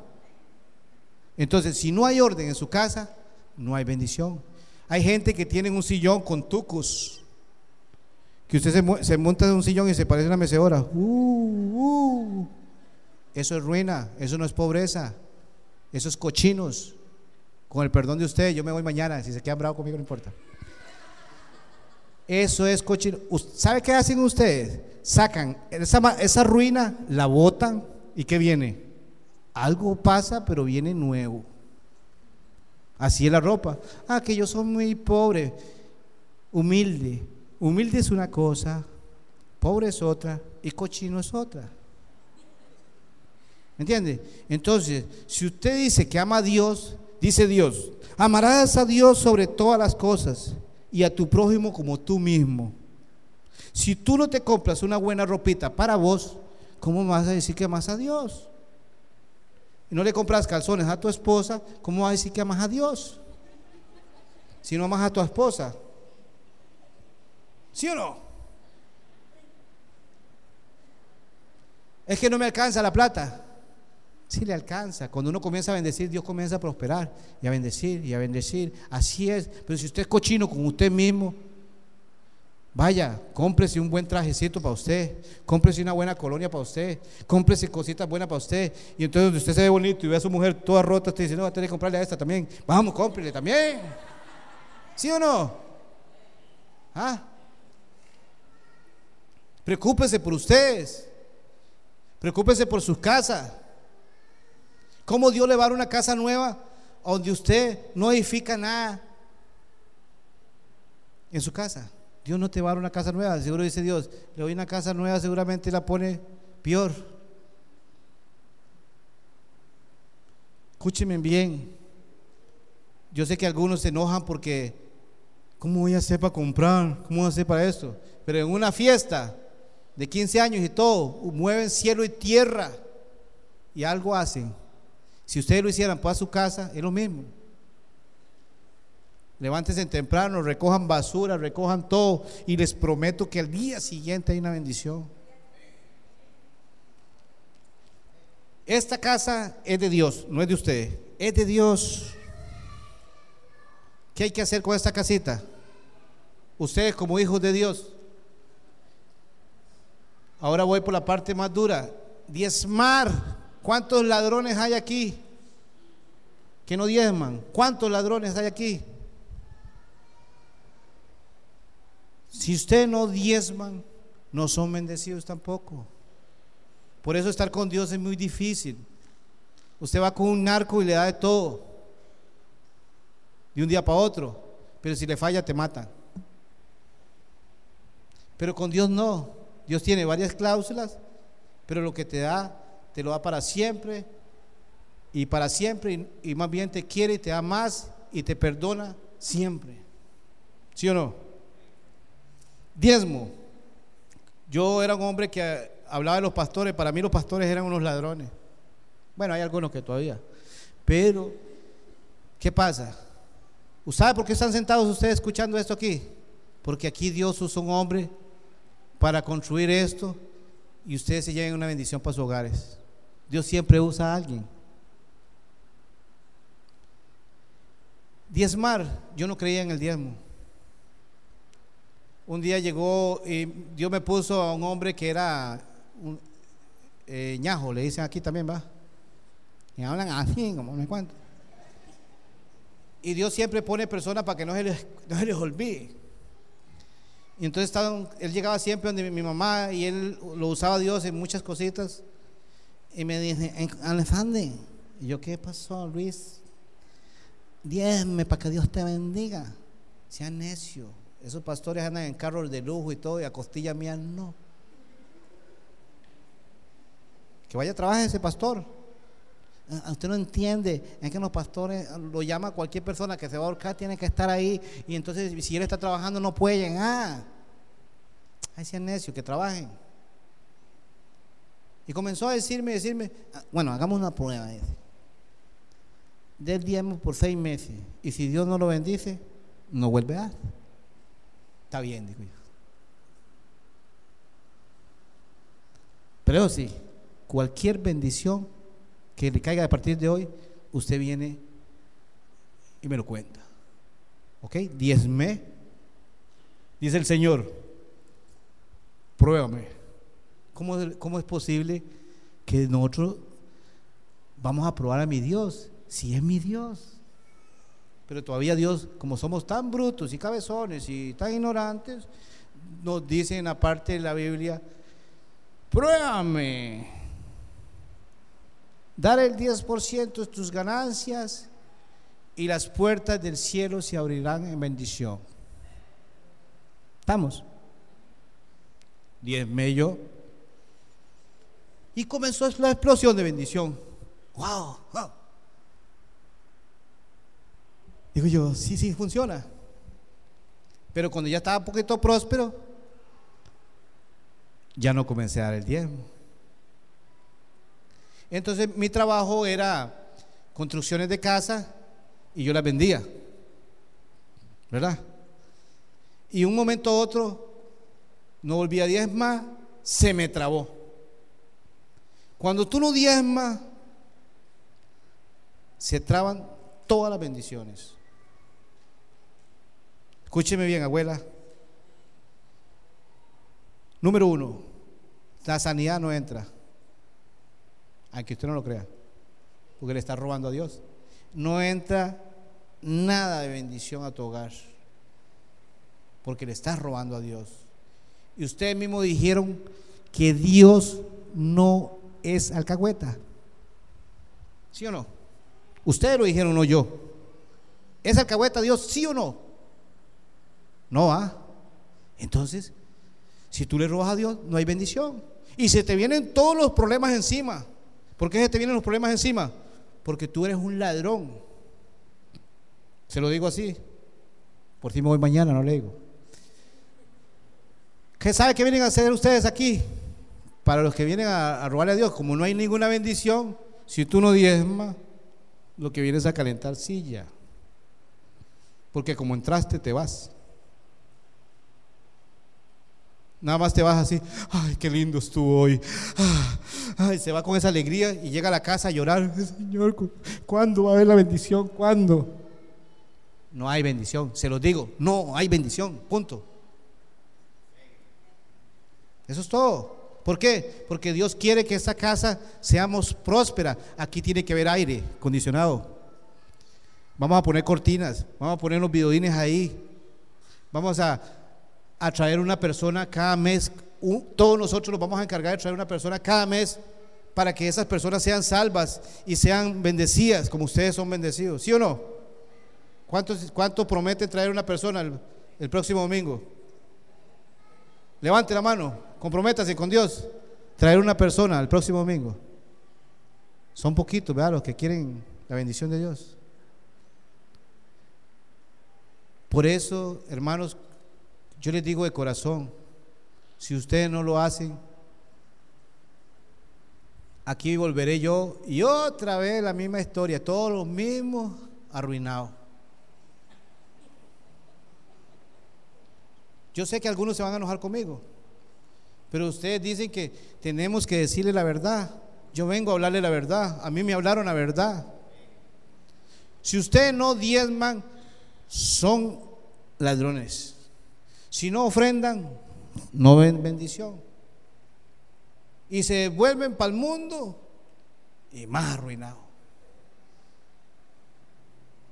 Entonces, si no hay orden en su casa, no hay bendición. Hay gente que tiene un sillón con tucos. Que usted se, monta en un sillón y se parece a una mecedora. Uh, uh. Eso es ruina, eso no es pobreza. Eso es cochinos. Con el perdón de usted, yo me voy mañana. Si se quedan bravos conmigo, no importa. Eso es cochino. ¿Sabe qué hacen ustedes? Sacan esa, esa ruina, la botan y ¿qué viene? Algo pasa, pero viene nuevo. Así es la ropa. Ah, que yo soy muy pobre. humilde. Humilde es una cosa, pobre es otra y cochino es otra. ¿Me entiende? Entonces, si usted dice que ama a Dios, dice Dios, amarás a Dios sobre todas las cosas y a tu prójimo como tú mismo. Si tú no te compras una buena ropita para vos, ¿cómo vas a decir que amas a Dios? Y no le compras calzones a tu esposa, ¿cómo vas a decir que amas a Dios? Si no amas a tu esposa. ¿Sí o no? Es que no me alcanza la plata. Sí le alcanza. Cuando uno comienza a bendecir, Dios comienza a prosperar y a bendecir y a bendecir. Así es. Pero si usted es cochino con usted mismo, Vaya, cómprese un buen trajecito para usted, cómprese una buena colonia para usted, cómprese cositas buenas para usted. Y entonces usted se ve bonito y ve a su mujer toda rota, usted dice, no, va a tener que comprarle a esta también. Vamos, cómprele también. ¿Sí o no? ¿Ah? Preocúpese por ustedes. Preocúpese por su casa. ¿Cómo Dios le va a dar una casa nueva donde usted no edifica nada en su casa? Dios no te va a dar una casa nueva. Seguro dice Dios, le doy una casa nueva, seguramente la pone peor. Escúchenme bien. Yo sé que algunos se enojan porque, ¿cómo voy a hacer para comprar? ¿Cómo voy a hacer para esto? Pero en una fiesta de 15 años y todo, mueven cielo y tierra y algo hacen. Si ustedes lo hicieran para su casa, es lo mismo. Levántense temprano, recojan basura, recojan todo y les prometo que al día siguiente hay una bendición. Esta casa es de Dios, no es de ustedes, es de Dios. ¿Qué hay que hacer con esta casita? Ustedes como hijos de Dios. Ahora voy por la parte más dura. Diezmar. ¿Cuántos ladrones hay aquí? Que no diezman. ¿Cuántos ladrones hay aquí? Si usted no diezman, no son bendecidos tampoco. Por eso estar con Dios es muy difícil. Usted va con un narco y le da de todo, de un día para otro, pero si le falla te matan. Pero con Dios no. Dios tiene varias cláusulas, pero lo que te da, te lo da para siempre y para siempre, y, más bien te quiere y te da más y te perdona siempre. ¿Sí o no? Diezmo. Yo era un hombre que hablaba de los pastores, para mí los pastores eran unos ladrones. Bueno, hay algunos que todavía. Pero, ¿qué pasa? ¿Sabe por qué están sentados ustedes escuchando esto aquí? Porque aquí Dios usa un hombre para construir esto y ustedes se lleven una bendición para sus hogares. Dios siempre usa a alguien. Diezmar, yo no creía en el diezmo un día llegó y Dios me puso a un hombre que era un eh, ñajo, le dicen aquí también, va. Y hablan así, como me cuento. Y Dios siempre pone personas para que no se les, no se les olvide. Y entonces él llegaba siempre donde mi, mamá y él lo usaba Dios en muchas cositas. Y me dice, Alexander, y yo, ¿qué pasó, Luis? Diezme para que Dios te bendiga. Sea necio. Esos pastores andan en carros de lujo y todo, y a costilla mía no. Que vaya a trabajar ese pastor. Ah, usted no entiende, es que los pastores lo llama cualquier persona que se va a ahorcar, tiene que estar ahí. Y entonces, si él está trabajando, no puede llegar. Ay, si es necio, que trabajen. Y comenzó a decirme, decirme, ah, bueno, hagamos una prueba. Del diezmo por seis meses. Y si Dios no lo bendice, no vuelve a. Está bien, digo yo. Pero sí, cualquier bendición que le caiga a partir de hoy, usted viene y me lo cuenta. ¿Ok? Diezme. Dice el Señor, pruébame. ¿Cómo, ¿Cómo es posible que nosotros vamos a probar a mi Dios si es mi Dios? Pero todavía Dios, como somos tan brutos y cabezones y tan ignorantes, nos dice en la parte de la Biblia, pruébame, dar el 10% de tus ganancias y las puertas del cielo se abrirán en bendición. Estamos. Diezme yo. Y comenzó la explosión de bendición. ¡Wow! wow. Digo yo, sí, sí, funciona. Pero cuando ya estaba un poquito próspero, ya no comencé a dar el diezmo. Entonces mi trabajo era construcciones de casa y yo las vendía. ¿Verdad? Y un momento a otro no volví a diezmar, se me trabó. Cuando tú no diezmas, se traban todas las bendiciones. Escúcheme bien, abuela. Número uno, la sanidad no entra. Aunque usted no lo crea. Porque le está robando a Dios. No entra nada de bendición a tu hogar. Porque le estás robando a Dios. Y ustedes mismos dijeron que Dios no es alcahueta. ¿Sí o no? Ustedes lo dijeron, no yo. ¿Es alcahueta Dios? ¿Sí o no? No, ¿ah? Entonces, si tú le robas a Dios, no hay bendición. Y se te vienen todos los problemas encima. ¿Por qué se te vienen los problemas encima? Porque tú eres un ladrón. Se lo digo así. Por si me voy mañana, no le digo. ¿Qué sabe que vienen a hacer ustedes aquí? Para los que vienen a, a robarle a Dios, como no hay ninguna bendición, si tú no diezmas, lo que vienes a calentar silla. Porque como entraste, te vas. Nada más te vas así, ay, qué lindo estuvo hoy. Ah, ay, se va con esa alegría y llega a la casa a llorar. Señor, ¿cuándo va a haber la bendición? ¿Cuándo? No hay bendición, se los digo, no hay bendición, punto. Eso es todo. ¿Por qué? Porque Dios quiere que esta casa seamos próspera. Aquí tiene que haber aire acondicionado. Vamos a poner cortinas, vamos a poner los videodines ahí. Vamos a a traer una persona cada mes. todos nosotros nos vamos a encargar de traer una persona cada mes para que esas personas sean salvas y sean bendecidas como ustedes son bendecidos. ¿Sí o no? ¿Cuánto, cuánto promete traer una persona el, el próximo domingo? Levante la mano, comprométase con Dios. Traer una persona el próximo domingo. Son poquitos, ¿verdad? Los que quieren la bendición de Dios. Por eso, hermanos, yo les digo de corazón, si ustedes no lo hacen, aquí volveré yo y otra vez la misma historia, todos los mismos arruinados. Yo sé que algunos se van a enojar conmigo, pero ustedes dicen que tenemos que decirle la verdad. Yo vengo a hablarle la verdad, a mí me hablaron la verdad. Si ustedes no diezman, son ladrones. Si no ofrendan, no ven bendición. Y se vuelven para el mundo y más arruinados.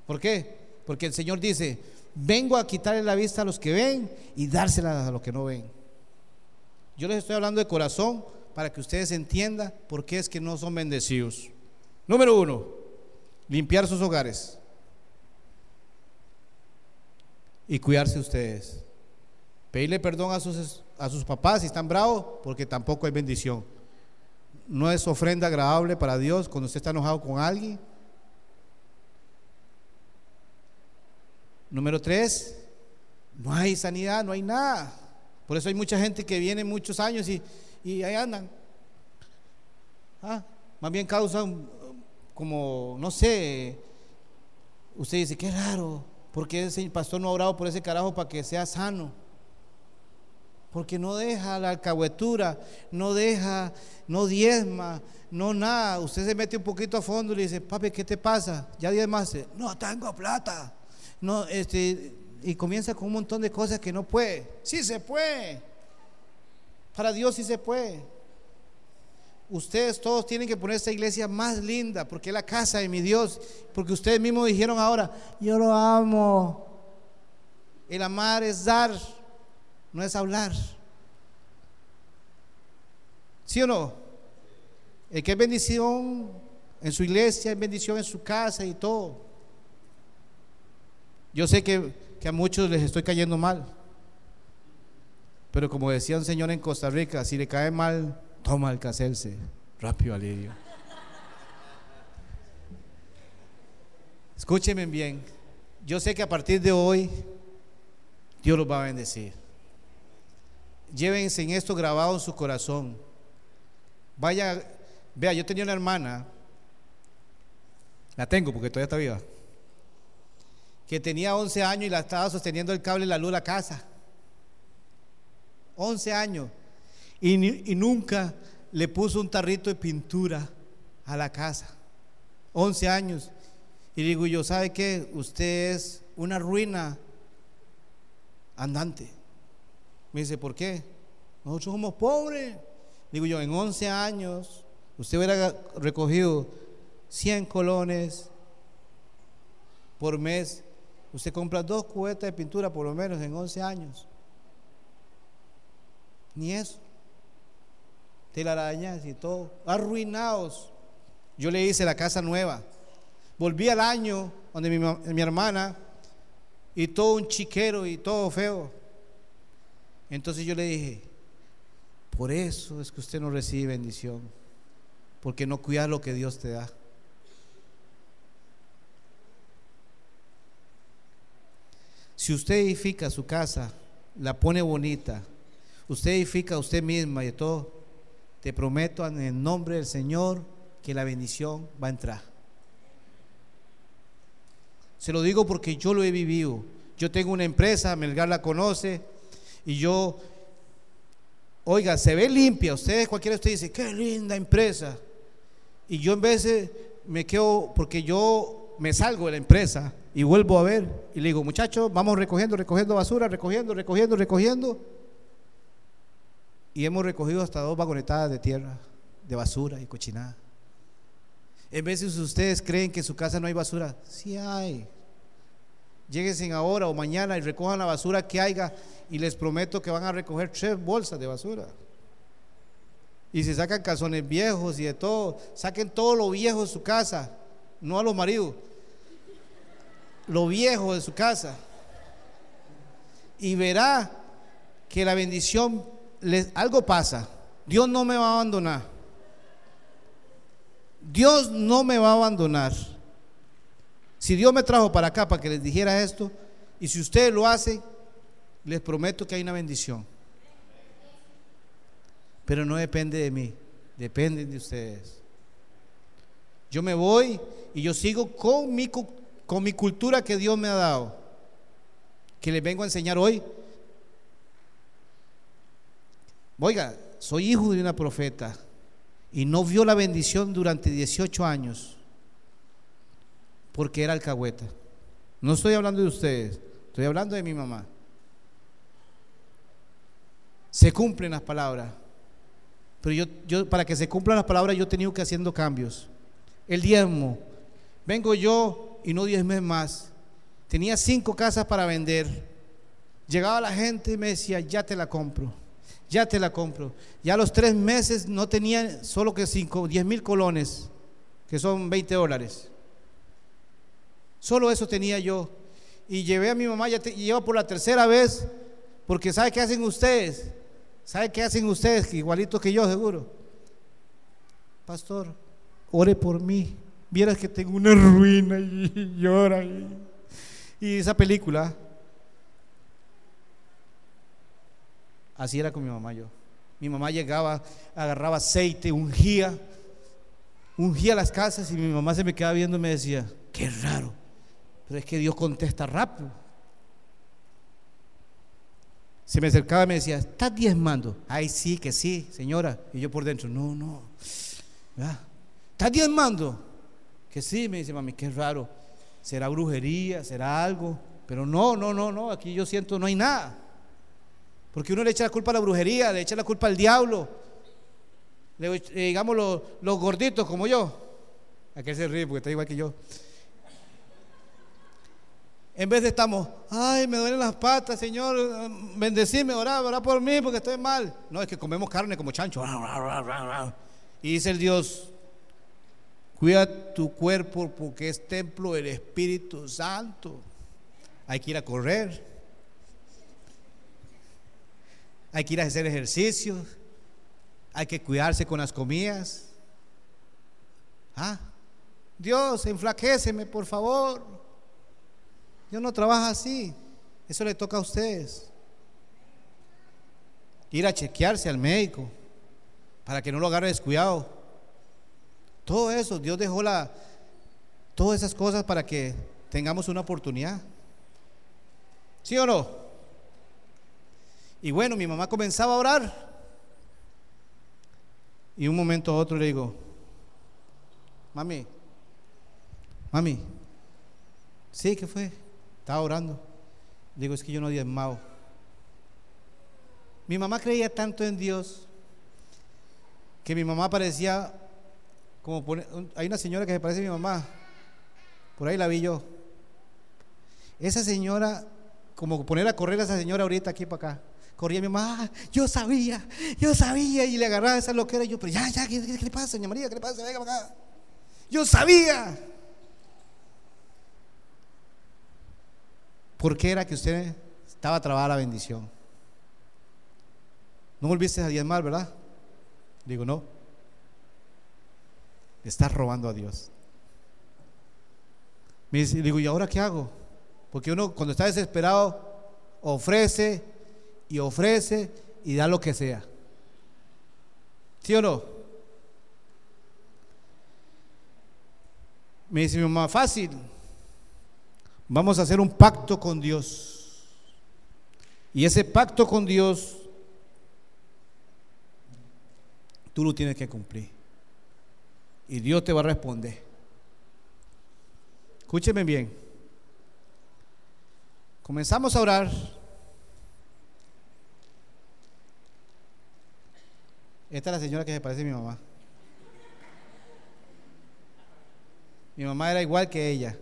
¿Por qué? Porque el Señor dice, vengo a quitarle la vista a los que ven y dársela a los que no ven. Yo les estoy hablando de corazón para que ustedes entiendan por qué es que no son bendecidos. Número uno, limpiar sus hogares y cuidarse ustedes. Pedirle perdón a sus, a sus papás si están bravos, porque tampoco hay bendición. No es ofrenda agradable para Dios cuando usted está enojado con alguien. Número tres, no hay sanidad, no hay nada. Por eso hay mucha gente que viene muchos años y, y ahí andan. Ah, más bien causan como, no sé, usted dice, qué raro, porque ese pastor no ha orado por ese carajo para que sea sano porque no deja la alcahuetura, no deja, no diezma, no nada. Usted se mete un poquito a fondo y le dice, papi, ¿qué te pasa? Ya diezmaste. No tengo plata. No, este, y comienza con un montón de cosas que no puede. Sí se puede. Para Dios sí se puede. Ustedes todos tienen que poner esta iglesia más linda porque es la casa de mi Dios. Porque ustedes mismos dijeron ahora, yo lo amo. El amar es dar no es hablar. ¿Sí o no? El que es bendición en su iglesia, es bendición en su casa y todo. Yo sé que, que a muchos les estoy cayendo mal. Pero como decía un señor en Costa Rica, si le cae mal, toma el caselce. Rápido alivio. Escúchenme bien. Yo sé que a partir de hoy Dios los va a bendecir. Llévense en esto grabado en su corazón. Vaya, vea, yo tenía una hermana, la tengo porque todavía está viva, que tenía 11 años y la estaba sosteniendo el cable de la luz de la casa. 11 años. Y, y nunca le puso un tarrito de pintura a la casa. 11 años. Y digo yo, ¿sabe qué? Usted es una ruina andante. Me dice, ¿por qué? Nosotros somos pobres. Digo yo, en 11 años, usted hubiera recogido 100 colones por mes. Usted compra dos cubetas de pintura por lo menos en 11 años. Ni eso. Telarañas y todo. Arruinados. Yo le hice la casa nueva. Volví al año donde mi, mi hermana y todo un chiquero y todo feo. Entonces yo le dije, por eso es que usted no recibe bendición, porque no cuida lo que Dios te da. Si usted edifica su casa, la pone bonita, usted edifica a usted misma y todo, te prometo en el nombre del Señor que la bendición va a entrar. Se lo digo porque yo lo he vivido. Yo tengo una empresa, Melgar la conoce, y yo, oiga, se ve limpia. Ustedes, cualquiera de ustedes dice, qué linda empresa. Y yo en de, me quedo, porque yo me salgo de la empresa y vuelvo a ver, y le digo, muchachos, vamos recogiendo, recogiendo basura, recogiendo, recogiendo, recogiendo. Y hemos recogido hasta dos vagonetadas de tierra, de basura y cochinada. En veces ustedes creen que en su casa no hay basura, sí hay. Lléguense ahora o mañana y recojan la basura que haya y les prometo que van a recoger tres bolsas de basura. Y si sacan calzones viejos y de todo, saquen todo lo viejo de su casa, no a los maridos, lo viejo de su casa. Y verá que la bendición, les, algo pasa. Dios no me va a abandonar. Dios no me va a abandonar. Si Dios me trajo para acá para que les dijera esto, y si ustedes lo hacen, les prometo que hay una bendición. Pero no depende de mí, depende de ustedes. Yo me voy y yo sigo con mi, con mi cultura que Dios me ha dado, que les vengo a enseñar hoy. Oiga, soy hijo de una profeta y no vio la bendición durante 18 años porque era alcahueta. No estoy hablando de ustedes, estoy hablando de mi mamá. Se cumplen las palabras, pero yo, yo para que se cumplan las palabras yo he tenido que haciendo cambios. El diezmo, vengo yo y no diez meses más. Tenía cinco casas para vender. Llegaba la gente y me decía, ya te la compro ya te la compro. Ya a los tres meses no tenía solo que cinco, diez mil colones, que son 20 dólares. Solo eso tenía yo. Y llevé a mi mamá, ya lleva por la tercera vez, porque ¿sabe qué hacen ustedes? ¿Sabe qué hacen ustedes? Igualito que yo, seguro. Pastor, ore por mí. Vieras que tengo una ruina y llora. y esa película, Así era con mi mamá yo. Mi mamá llegaba, agarraba aceite, ungía, ungía las casas y mi mamá se me quedaba viendo y me decía, qué raro, pero es que Dios contesta rápido. Se me acercaba y me decía, ¿estás diezmando? Ay, sí, que sí, señora. Y yo por dentro, no, no. ¿Estás diezmando? Que sí, me dice mami, qué raro. ¿Será brujería? ¿Será algo? Pero no, no, no, no, aquí yo siento, no hay nada. Porque uno le echa la culpa a la brujería, le echa la culpa al diablo. Le, eh, digamos los, gorditos como yo. Aquel se ríe porque está igual que yo. En vez de estamos, ay, me duelen las patas, Señor, bendecime, orar, orar por mí porque estoy mal. No, es que comemos carne como chancho. Y dice el Dios, cuida tu cuerpo porque es templo del Espíritu Santo. Hay que ir a correr hay que ir a hacer ejercicio, hay que cuidarse con las comidas. Ah, Dios, enflaquéceme, por favor. Dios no trabaja así. Eso le toca a ustedes. Ir a chequearse al médico para que no lo agarre descuidado. Todo eso, Dios dejó la, todas esas cosas para que tengamos una oportunidad. ¿Sí o no? Y bueno, mi mamá comenzaba a orar. Y un momento a otro le digo, mami, mami, sí, ¿qué fue? Estaba orando. Digo, es que yo no diezmado. Mi mamá creía tanto en Dios que mi mamá parecía como hay una señora que se parece a mi mamá, por ahí la vi yo. Esa señora, como poner a correr a esa señora ahorita aquí para acá. Corría mi mamá, ah, yo sabía, yo sabía, y le agarraba esa loquera. Y yo, pero ya, ya, ¿qué, le pasa, doña María? ¿Qué le pasa? Venga para acá. Yo sabía. ¿Por qué era que usted estaba trabada la bendición? No volviste a diezmar, ¿verdad? Digo, no. Estás robando a Dios. Me dice, digo, ¿y ahora qué hago? Porque uno cuando está desesperado ofrece y ofrece y da lo que sea. ¿Sí o no? Me dice mi mamá, fácil. Vamos a hacer un pacto con Dios. Y ese pacto con Dios, tú lo tienes que cumplir. Y Dios te va a responder. Escúcheme bien. Comenzamos a orar. Esta es la señora que se parece a mi mamá. Mi mamá era igual que ella.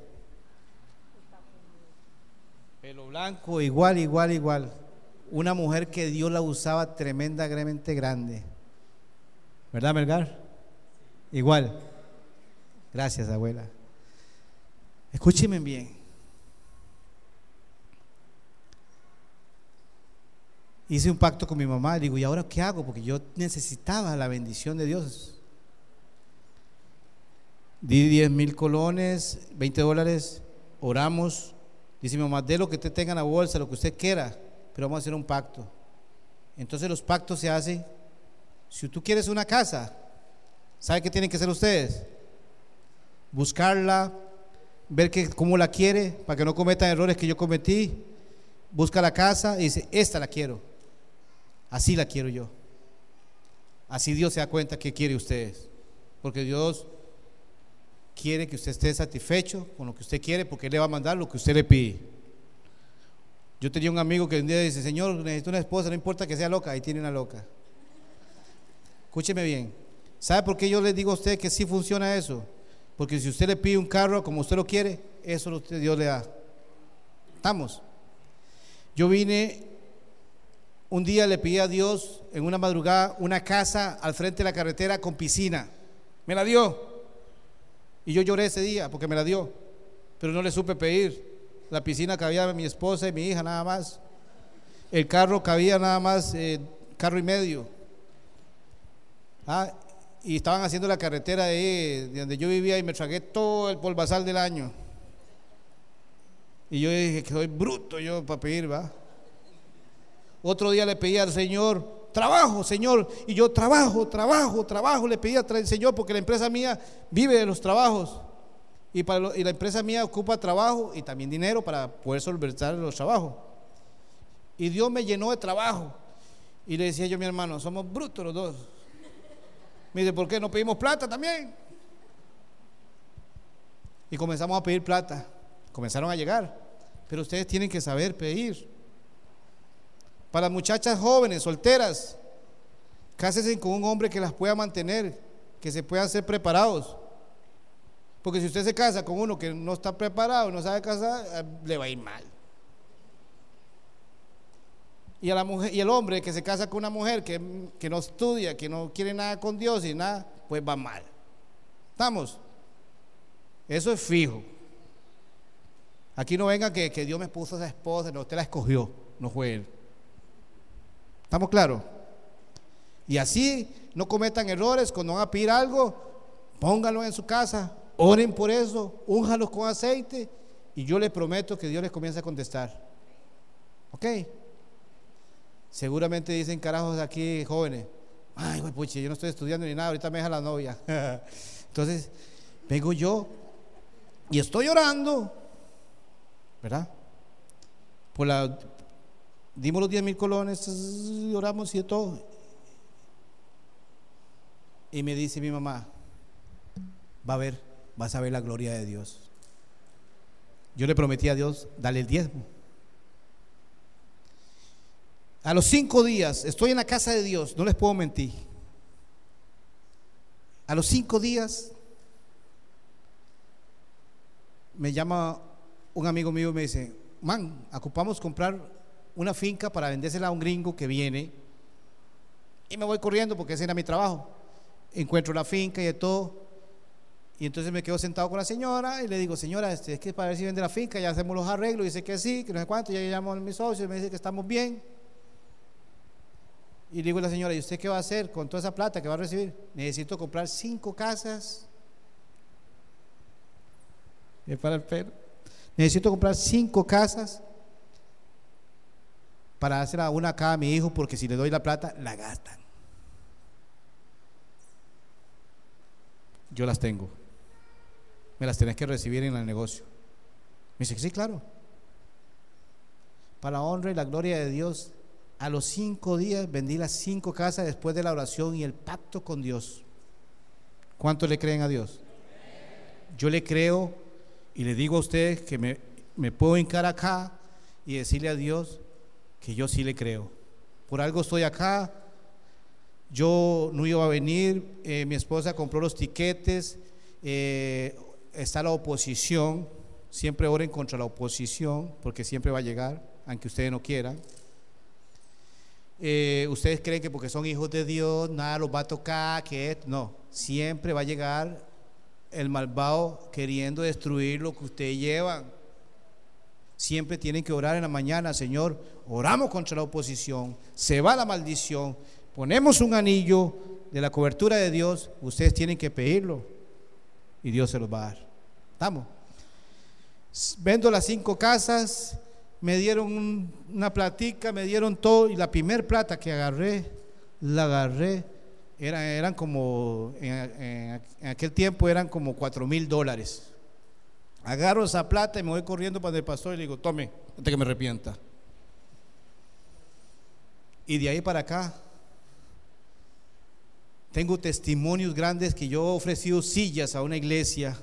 Pelo blanco, igual, igual, igual. Una mujer que Dios la usaba tremendamente grande. ¿Verdad, Melgar? Igual. Gracias, abuela. Escúcheme bien. Hice un pacto con mi mamá digo, ¿y ahora qué hago? Porque yo necesitaba la bendición de Dios. Di 10 mil colones, 20 dólares, oramos. Dice mi mamá, de lo que usted tenga en la bolsa, lo que usted quiera, pero vamos a hacer un pacto. Entonces los pactos se hacen. Si tú quieres una casa, ¿sabe qué tienen que hacer ustedes? Buscarla, ver que, cómo la quiere, para que no cometa errores que yo cometí. Busca la casa y dice, esta la quiero. Así la quiero yo. Así Dios se da cuenta que quiere ustedes. Porque Dios quiere que usted esté satisfecho con lo que usted quiere, porque le va a mandar lo que usted le pide. Yo tenía un amigo que un día dice, Señor, necesito una esposa, no importa que sea loca, ahí tiene una loca. Escúcheme bien. ¿Sabe por qué yo le digo a usted que sí funciona eso? Porque si usted le pide un carro como usted lo quiere, eso Dios le da. ¿Estamos? Yo vine, un día le pedí a Dios en una madrugada una casa al frente de la carretera con piscina. Me la dio. Y yo lloré ese día porque me la dio. Pero no le supe pedir. La piscina cabía mi esposa y mi hija nada más. El carro cabía nada más eh, carro y medio. Ah, y estaban haciendo la carretera de, donde yo vivía y me tragué todo el polvazal del año. Y yo dije que soy bruto yo para pedir, va. Otro día le pedí al Señor, trabajo, Señor. Y yo trabajo, trabajo, trabajo. Le pedí al Señor porque la empresa mía vive de los trabajos. Y, para y la empresa mía ocupa trabajo y también dinero para poder solventar los trabajos. Y Dios me llenó de trabajo. Y le decía yo mi hermano, somos brutos los dos. Me dice, ¿por qué no pedimos plata también? Y comenzamos a pedir plata. Comenzaron a llegar. Pero ustedes tienen que saber pedir. Para muchachas jóvenes, solteras, cásense con un hombre que las pueda mantener, que se puedan ser preparados. Porque si usted se casa con uno que no está preparado, no sabe casar, eh, le va a ir mal. Y, a la mujer, y el hombre que se casa con una mujer que, no estudia, que no quiere nada con Dios y nada, pues va mal. ¿Estamos? Eso es fijo. Aquí no venga que, que Dios me puso esa esposa, no, usted la escogió, no fue él. ¿Estamos claros? Y así no cometan errores cuando van a pedir algo, pónganlo en su casa, oren por eso, únjalos con aceite y yo les prometo que Dios les comienza a contestar. ¿Ok? Seguramente dicen carajos aquí jóvenes, ay, güey, puche, yo no estoy estudiando ni nada, ahorita me deja la novia. Entonces, vengo yo y estoy orando, ¿verdad? Dimos los 10 mil colones, oramos y todo. Y me dice mi mamá, va a ver, vas a ver la gloria de Dios. Yo le prometí a Dios darle el diezmo. A los cinco días estoy en la casa de Dios, no les puedo mentir. A los cinco días me llama un amigo mío y me dice, man, ocupamos comprar una finca para vendérsela a un gringo que viene. Y me voy corriendo porque ese era mi trabajo encuentro la finca y de todo. Y entonces me quedo sentado con la señora y le digo, señora, este, es que para ver si vende la finca, ya hacemos los arreglos. Dice que sí, que no sé cuánto. Ya llamo a mis socios y me dice que estamos bien. Y digo a la señora, ¿y usted qué va a hacer con toda esa plata que va a recibir? Necesito comprar cinco casas. Necesito comprar cinco casas para hacer una acá a mi hijo, porque si le doy la plata, la gastan. yo las tengo. Me las tenés que recibir en el negocio. Me dice, sí, claro. Para la honra y la gloria de Dios, a los cinco días vendí las cinco casas después de la oración y el pacto con Dios. ¿Cuánto le creen a Dios? Yo le creo y le digo a ustedes que me, me puedo hincar acá y decirle a Dios que yo sí le creo. Por algo estoy acá, yo no iba a venir, eh, mi esposa compró los tiquetes, eh, está la oposición, siempre oren contra la oposición, porque siempre va a llegar, aunque ustedes no quieran. Eh, ustedes creen que porque son hijos de Dios, nada los va a tocar, que no, siempre va a llegar el malvado queriendo destruir lo que ustedes llevan. Siempre tienen que orar en la mañana, Señor, oramos contra la oposición, se va la maldición, ponemos un anillo de la cobertura de Dios, ustedes tienen que pedirlo y Dios se los va a dar. Estamos. Vendo las cinco casas, me dieron una platica, me dieron todo y la primer plata que agarré, la agarré, eran, eran como, en, aquel tiempo eran como cuatro mil dólares. Agarro esa plata y me voy corriendo para el pastor y le digo, tome, antes que me arrepienta. Y de ahí para acá tengo testimonios grandes que yo he ofrecido sillas a una iglesia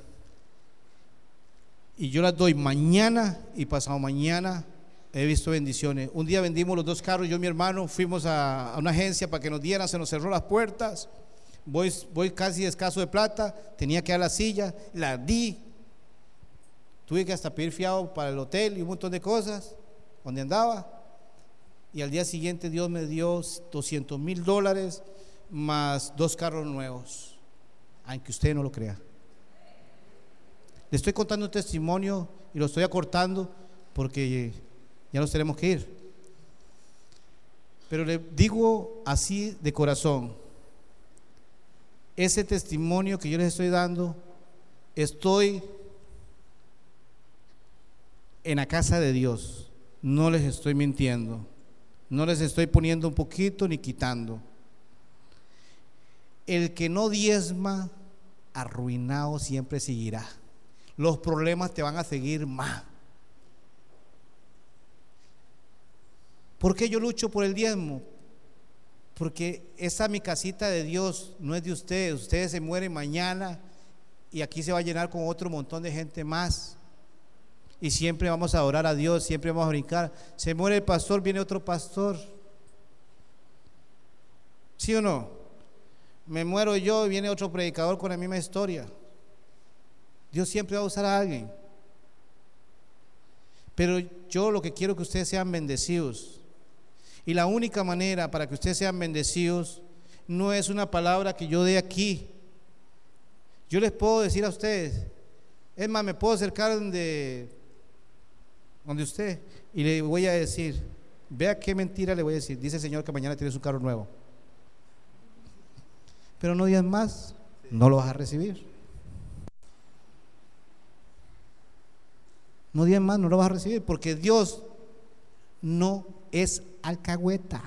y yo las doy mañana y pasado mañana. He visto bendiciones. Un día vendimos los dos carros, yo y mi hermano fuimos a, una agencia para que nos dieran, se nos cerró las puertas. Voy, voy casi escaso de plata, tenía que dar la silla, la di. Tuve que hasta pedir fiado para el hotel y un montón de cosas, donde andaba. Y al día siguiente Dios me dio 200 mil dólares más dos carros nuevos, aunque usted no lo crea. Le estoy contando un testimonio y lo estoy acortando porque ya nos tenemos que ir. Pero le digo así de corazón, ese testimonio que yo les estoy dando, estoy en la casa de Dios, no les estoy mintiendo, no les estoy poniendo un poquito ni quitando. El que no diezma, arruinado siempre seguirá. Los problemas te van a seguir más. ¿Por qué yo lucho por el diezmo? Porque esa mi casita de Dios no es de ustedes. Ustedes se mueren mañana y aquí se va a llenar con otro montón de gente más. Y siempre vamos a orar a Dios, siempre vamos a brincar. Se muere el pastor, viene otro pastor. ¿Sí o no? me muero yo y viene otro predicador con la misma historia. Dios siempre va a usar a alguien. Pero yo lo que quiero es que ustedes sean bendecidos. Y la única manera para que ustedes sean bendecidos no es una palabra que yo dé aquí. Yo les puedo decir a ustedes, es más, me puedo acercar donde, donde usted y le voy a decir, Vea qué mentira le voy a decir. Dice el Señor que mañana tienes un carro nuevo. Pero no días más, no lo vas a recibir. No días más, no lo vas a recibir, porque Dios no es alcahueta.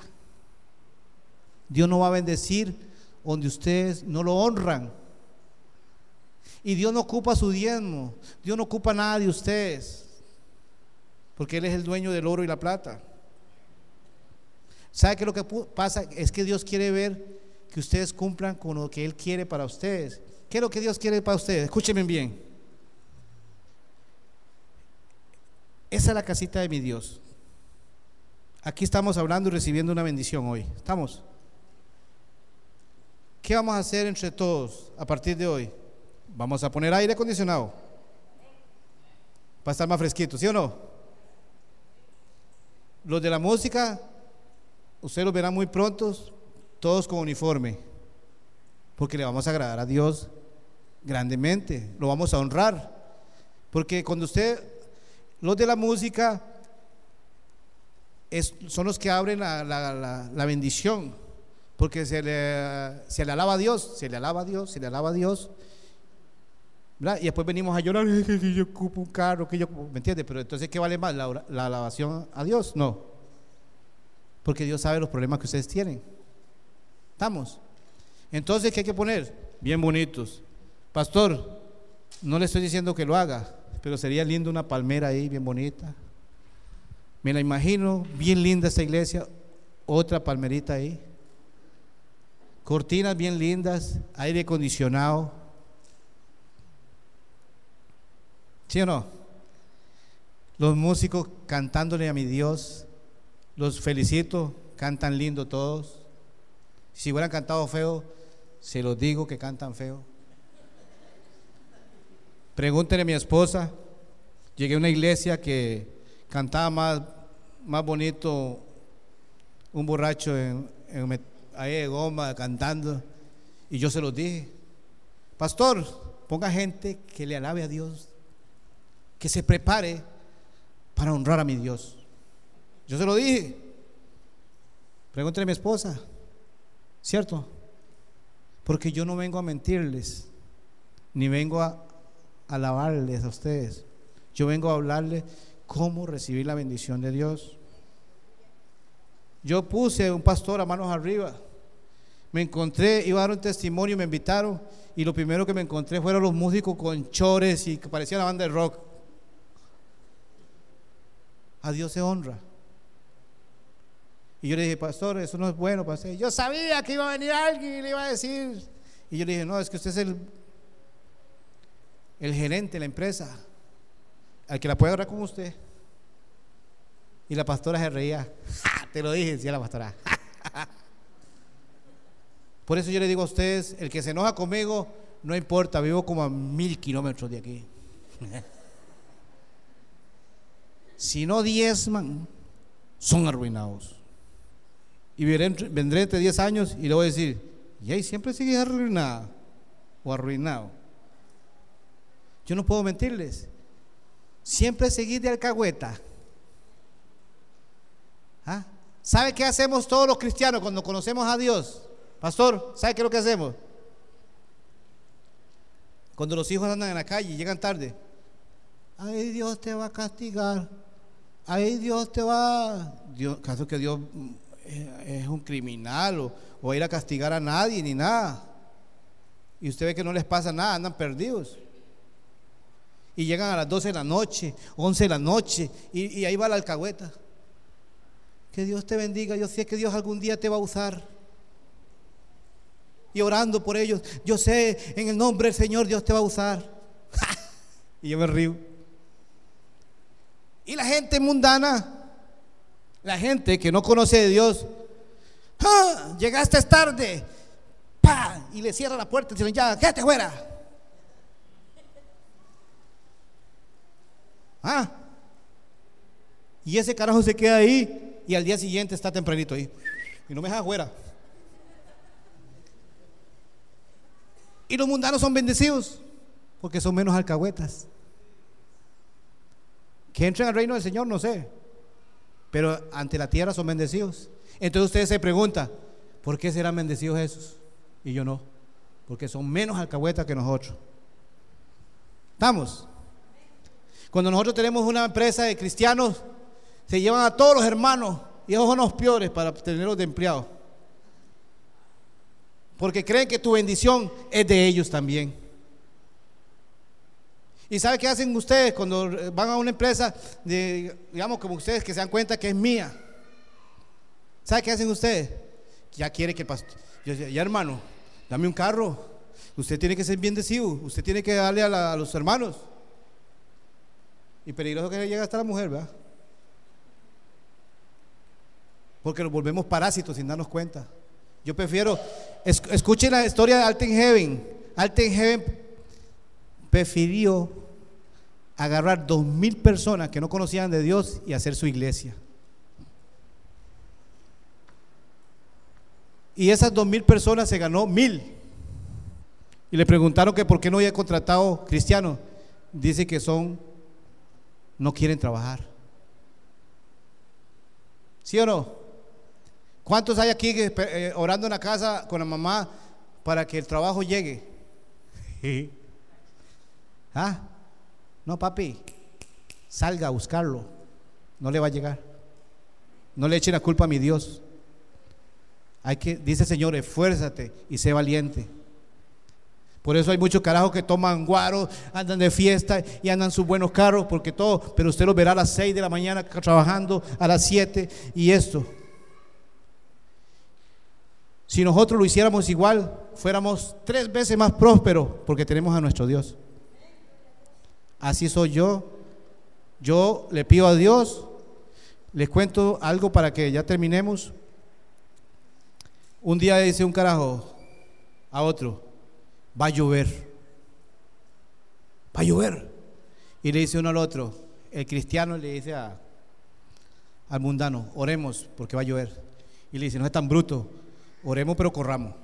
Dios no va a bendecir donde ustedes no lo honran. Y Dios no ocupa su diezmo. Dios no ocupa nada de ustedes. Porque Él es el dueño del oro y la plata. ¿Sabe qué lo que pasa? Es que Dios quiere ver que ustedes cumplan con lo que Él quiere para ustedes. ¿Qué es lo que Dios quiere para ustedes? Escúchenme bien. Esa es la casita de mi Dios. Aquí estamos hablando y recibiendo una bendición hoy. ¿Estamos? ¿Qué vamos a hacer entre todos a partir de hoy? Vamos a poner aire acondicionado. Para estar más fresquito, ¿sí o no? Los de la música, ustedes los verán muy prontos, todos con uniforme. Porque le vamos a agradar a Dios grandemente, lo vamos a honrar. Porque cuando usted, los de la música, son los que abren la, bendición, porque se le, alaba a Dios, se le alaba a Dios, se le alaba a Dios. Y después venimos a llorar, que yo ocupo un carro, que yo, ¿me entiendes? Pero entonces, ¿qué vale más? ¿La, la alabación a Dios? No. Porque Dios sabe los problemas que ustedes tienen. ¿Estamos? Entonces, ¿qué hay que poner? Bien bonitos. Pastor, no le estoy diciendo que lo haga, pero sería lindo una palmera ahí, bien bonita. Me la imagino, bien linda esta iglesia, otra palmerita ahí. Cortinas bien lindas, aire acondicionado. ¿Sí o no? Los músicos cantándole a mi Dios. Los felicito, cantan lindo todos. Si hubieran cantado feo, se los digo que cantan feo. Pregúntenle a mi esposa. Llegué a una iglesia que cantaba más, más bonito un borracho en, ahí de goma cantando. Y yo se los dije, pastor, ponga gente que le alabe a Dios, que se prepare para honrar a mi Dios. Yo se lo dije. Pregúntele a mi esposa, ¿cierto? Porque yo no vengo a mentirles, ni vengo a alabarles a ustedes. Yo vengo a hablarles cómo recibir la bendición de Dios. Yo puse un pastor a manos arriba. Me encontré, iba a dar un testimonio, me invitaron y lo primero que me encontré fueron los músicos con chores y que parecía la banda de rock. A Dios se honra. Y yo le dije, pastor, eso no es bueno, pastor. Yo sabía que iba a venir alguien y le iba a decir. Y yo le dije, no, es que usted es el, el gerente de la empresa al que la puede orar con usted. Y la pastora se reía. Te lo dije, decía la pastora. Por eso yo le digo a ustedes, el que se enoja conmigo, no importa, vivo como a mil kilómetros de aquí. si no diezman, son arruinados. Y vendré entre diez años y le voy a decir, y ahí siempre sigue arruinado o arruinado. Yo no puedo mentirles siempre seguir de alcahueta. ¿Ah? ¿Sabe qué hacemos todos los cristianos cuando conocemos a Dios? Pastor, ¿sabe qué es lo que hacemos? Cuando los hijos andan en la calle y llegan tarde. Ay, Dios te va a castigar. Ay, Dios te va. Dios, caso que Dios eh, es un criminal o, o ir a castigar a nadie ni nada. Y usted ve que no les pasa nada, andan perdidos y llegan a las 12 de la noche, 11 de la noche, y, ahí va la alcahueta. Que Dios te bendiga, yo sé que Dios algún día te va a usar. Y orando por ellos, yo sé, en el nombre del Señor Dios te va a usar. y yo me río. Y la gente mundana, la gente que no conoce de Dios, ¡Ah! llegaste tarde, ¡pa! y le cierra la puerta y dice, ya, quédate fuera. Ah. Y ese carajo se queda ahí y al día siguiente está tempranito ahí. Y no me deja afuera. Y los mundanos son bendecidos porque son menos alcahuetas. Que entren al reino del Señor, no sé. pero ante la tierra son bendecidos. Entonces ustedes se preguntan, ¿por qué serán bendecidos esos? Y yo no, porque son menos alcahuetas que nosotros. ¿Estamos? Cuando nosotros tenemos una empresa de cristianos, se llevan a todos los hermanos y esos son los peores para tenerlos de empleados. Porque creen que tu bendición es de ellos también. ¿Y sabe qué hacen ustedes cuando van a una empresa, de, digamos como ustedes, que se dan cuenta que es mía? ¿Sabe qué hacen ustedes? Ya quiere que el pastor, ya, hermano, dame un carro. Usted tiene que ser bendecido, usted tiene que darle a los hermanos. Y peligroso que llega hasta la mujer, ¿verdad? Porque nos volvemos parásitos sin darnos cuenta. Yo prefiero, escuchen la historia de Alten Heaven. Alten Heaven prefirió agarrar dos mil personas que no conocían de Dios y hacer su iglesia. Y esas dos mil personas se ganó mil. Y le preguntaron que por qué no había contratado cristianos. Dice que son, no quieren trabajar. ¿Sí o no? ¿Cuántos hay aquí eh, orando en la casa con la mamá para que el trabajo llegue? ¿Ah? No, papi, salga a buscarlo. No le va a llegar. No le echen la culpa a mi Dios. Hay que, dice Señor, esfuérzate y sé valiente. Por eso hay muchos carajos que toman guaro, andan de fiesta y andan sus buenos carros, porque todo, pero usted los verá a las 6 de la mañana trabajando, a las 7 y esto. Si nosotros lo hiciéramos igual, fuéramos tres veces más prósperos, porque tenemos a nuestro Dios. Así soy yo. Yo le pido a Dios, les cuento algo para que ya terminemos. Un día dice un carajo a otro, va a llover, va a llover. Y le dice uno al otro, el cristiano le dice a, al mundano, oremos porque va a llover. Y le dice, no es tan bruto, oremos pero corramos.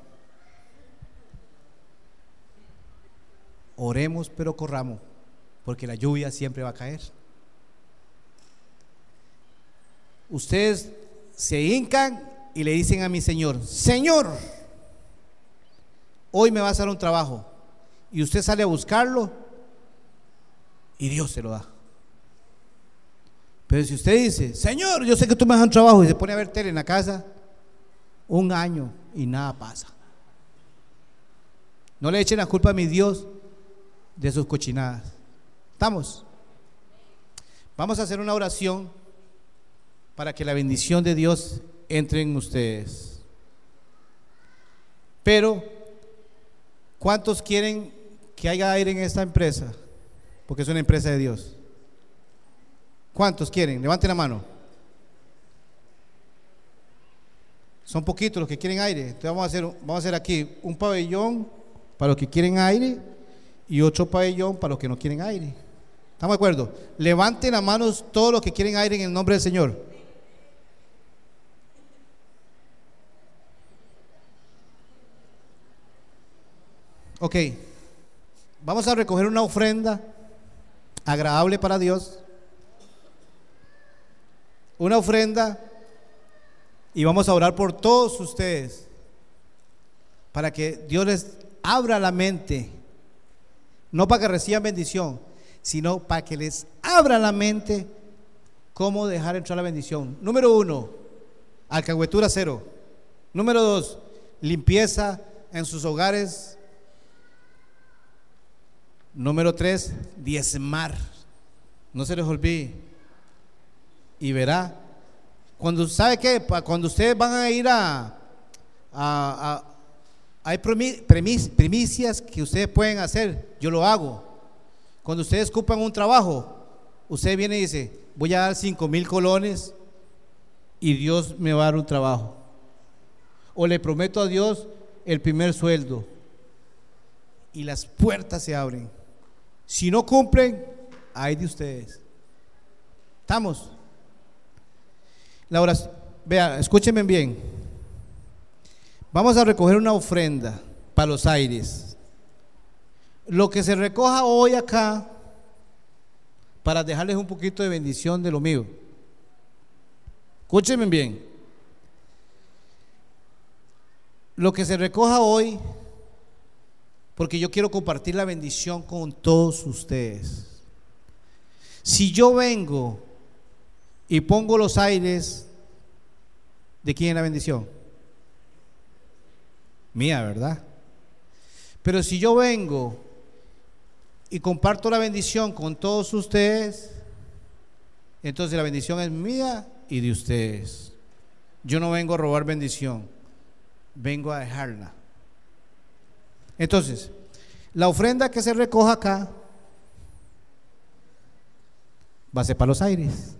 Oremos pero corramos porque la lluvia siempre va a caer. Ustedes se hincan y le dicen a mi Señor, Señor, hoy me vas a dar un trabajo. Y usted sale a buscarlo y Dios se lo da. Pero si usted dice, Señor, yo sé que tú me das un trabajo y se pone a ver tele en la casa, un año y nada pasa. No le echen la culpa a mi Dios de sus cochinadas. ¿Estamos? Vamos a hacer una oración para que la bendición de Dios entre en ustedes. Pero, ¿cuántos quieren que haya aire en esta empresa? Porque es una empresa de Dios. ¿Cuántos quieren? Levanten la mano. Son poquitos los que quieren aire. Entonces vamos a hacer, vamos a hacer aquí un pabellón para los que quieren aire y otro pabellón para los que no quieren aire. ¿Estamos de acuerdo? Levanten las manos todos los que quieren aire en el nombre del Señor. Ok, vamos a recoger una ofrenda agradable para Dios. Una ofrenda y vamos a orar por todos ustedes para que Dios les abra la mente, no para que reciban bendición, sino para que les abra la mente cómo dejar entrar la bendición. Número uno, alcahuetura cero. Número dos, limpieza en sus hogares. Número tres, diezmar. No se les olvide. Y verá, cuando sabe que cuando ustedes van a ir a, a, hay primicias que ustedes pueden hacer, yo lo hago. Cuando ustedes ocupan un trabajo, usted viene y dice, voy a dar cinco mil colones y Dios me va a dar un trabajo. O le prometo a Dios el primer sueldo y las puertas se abren. Si no cumplen, hay de ustedes. ¿Estamos? La oración, vea, escúchenme bien. Vamos a recoger una ofrenda para los aires lo que se recoja hoy acá, para dejarles un poquito de bendición de lo mío. Escúchenme bien. Lo que se recoja hoy, porque yo quiero compartir la bendición con todos ustedes. Si yo vengo y pongo los aires, ¿de quién es la bendición? Mía, ¿verdad? Pero si yo vengo y comparto la bendición con todos ustedes, entonces la bendición es mía y de ustedes. Yo no vengo a robar bendición, vengo a dejarla. Entonces, la ofrenda que se recoja acá va a ser para los aires.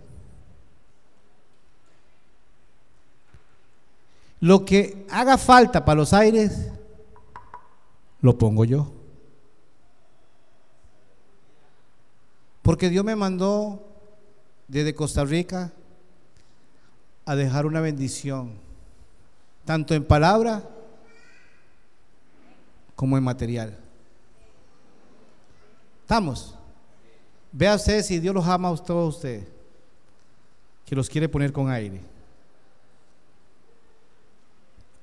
Lo que haga falta para los aires, lo pongo yo. Porque Dios me mandó desde Costa Rica a dejar una bendición, tanto en palabra como en material. ¿Estamos? Vea usted si Dios los ama a todos ustedes, que los quiere poner con aire.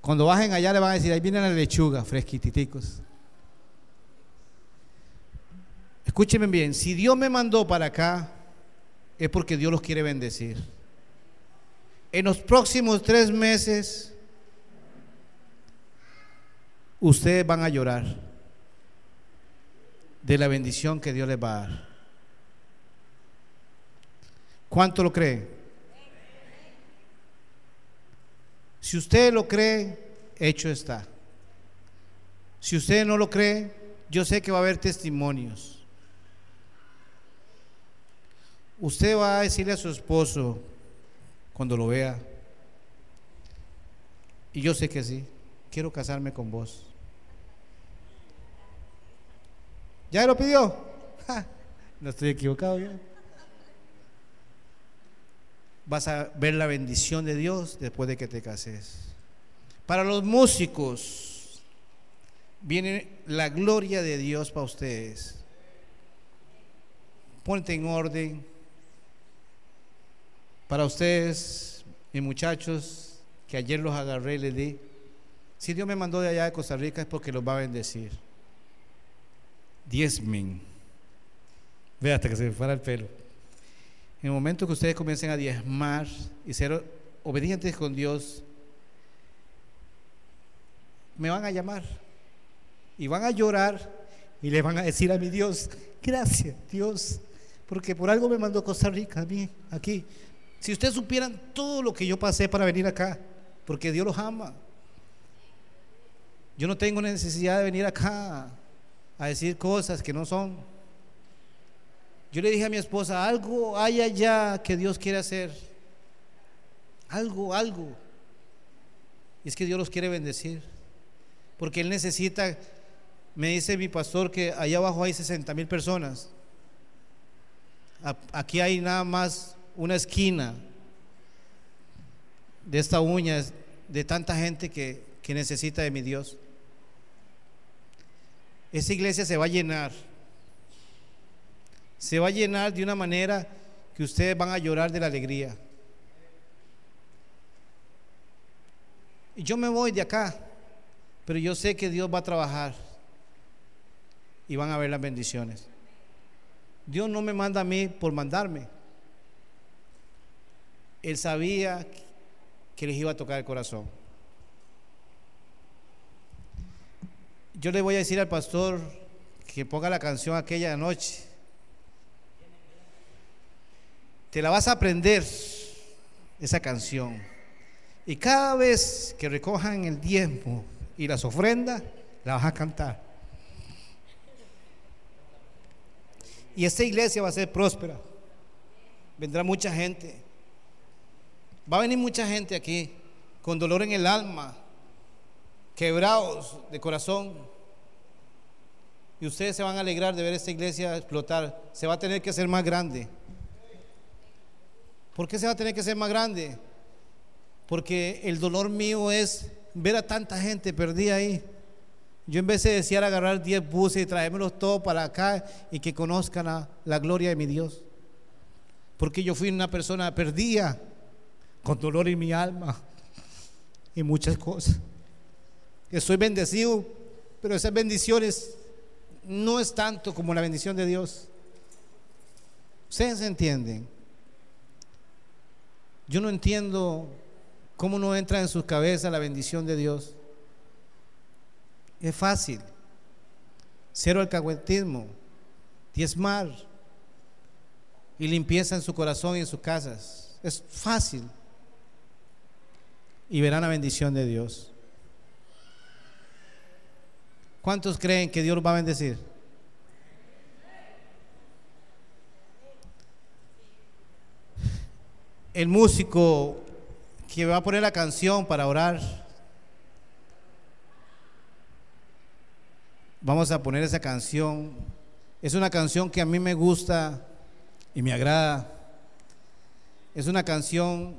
Cuando bajen allá le van a decir, ahí viene la lechuga, fresquititicos. Escúchenme bien, si Dios me mandó para acá, es porque Dios los quiere bendecir. En los próximos tres meses, ustedes van a llorar de la bendición que Dios les va a dar. ¿Cuánto lo creen? Si usted lo cree, hecho está. Si usted no lo cree, yo sé que va a haber testimonios. Usted va a decirle a su esposo cuando lo vea, y yo sé que sí, quiero casarme con vos. ¿Ya lo pidió? no estoy equivocado. Vas a ver la bendición de Dios después de que te cases. Para los músicos viene la gloria de Dios para ustedes. Ponte en orden. Para ustedes, mis muchachos, que ayer los agarré les di, si Dios me mandó de allá de Costa Rica es porque los va a bendecir. Diezmen. Ve hasta que se me fuera el pelo. En el momento que ustedes comiencen a diezmar y ser obedientes con Dios, me van a llamar y van a llorar y le van a decir a mi Dios, gracias Dios, porque por algo me mandó Costa Rica a mí, aquí. Si ustedes supieran todo lo que yo pasé para venir acá, porque Dios los ama. Yo no tengo necesidad de venir acá a decir cosas que no son. Yo le dije a mi esposa, algo hay allá que Dios quiere hacer. Algo, algo. Y es que Dios los quiere bendecir. Porque Él necesita, me dice mi pastor que allá abajo hay 60 mil personas. Aquí hay nada más una esquina de esta uña de tanta gente que, que necesita de mi Dios. Esa iglesia se va a llenar. Se va a llenar de una manera que ustedes van a llorar de la alegría. Y yo me voy de acá, pero yo sé que Dios va a trabajar y van a ver las bendiciones. Dios no me manda a mí por mandarme. Él sabía que les iba a tocar el corazón. Yo le voy a decir al pastor que ponga la canción aquella noche. Te la vas a aprender, esa canción. Y cada vez que recojan el diezmo y las ofrendas, la vas a cantar. Y esta iglesia va a ser próspera. Vendrá mucha gente. Va a venir mucha gente aquí con dolor en el alma, quebrados de corazón. Y ustedes se van a alegrar de ver esta iglesia explotar. Se va a tener que hacer más grande. ¿Por qué se va a tener que hacer más grande? Porque el dolor mío es ver a tanta gente perdida ahí. Yo en vez de desear agarrar 10 buses y traérmelos todos para acá y que conozcan la gloria de mi Dios. Porque yo fui una persona perdida con dolor en mi alma y muchas cosas. Estoy bendecido, pero esas bendiciones no es tanto como la bendición de Dios. Ustedes entienden. Yo no entiendo cómo no entra en su cabeza la bendición de Dios. Es fácil. Cero alcahuetismo, diezmar y limpieza en su corazón y en sus casas. Es fácil. Y verán la bendición de Dios. ¿Cuántos creen que Dios va a bendecir? El músico que va a poner la canción para orar, vamos a poner esa canción. Es una canción que a mí me gusta y me agrada. Es una canción,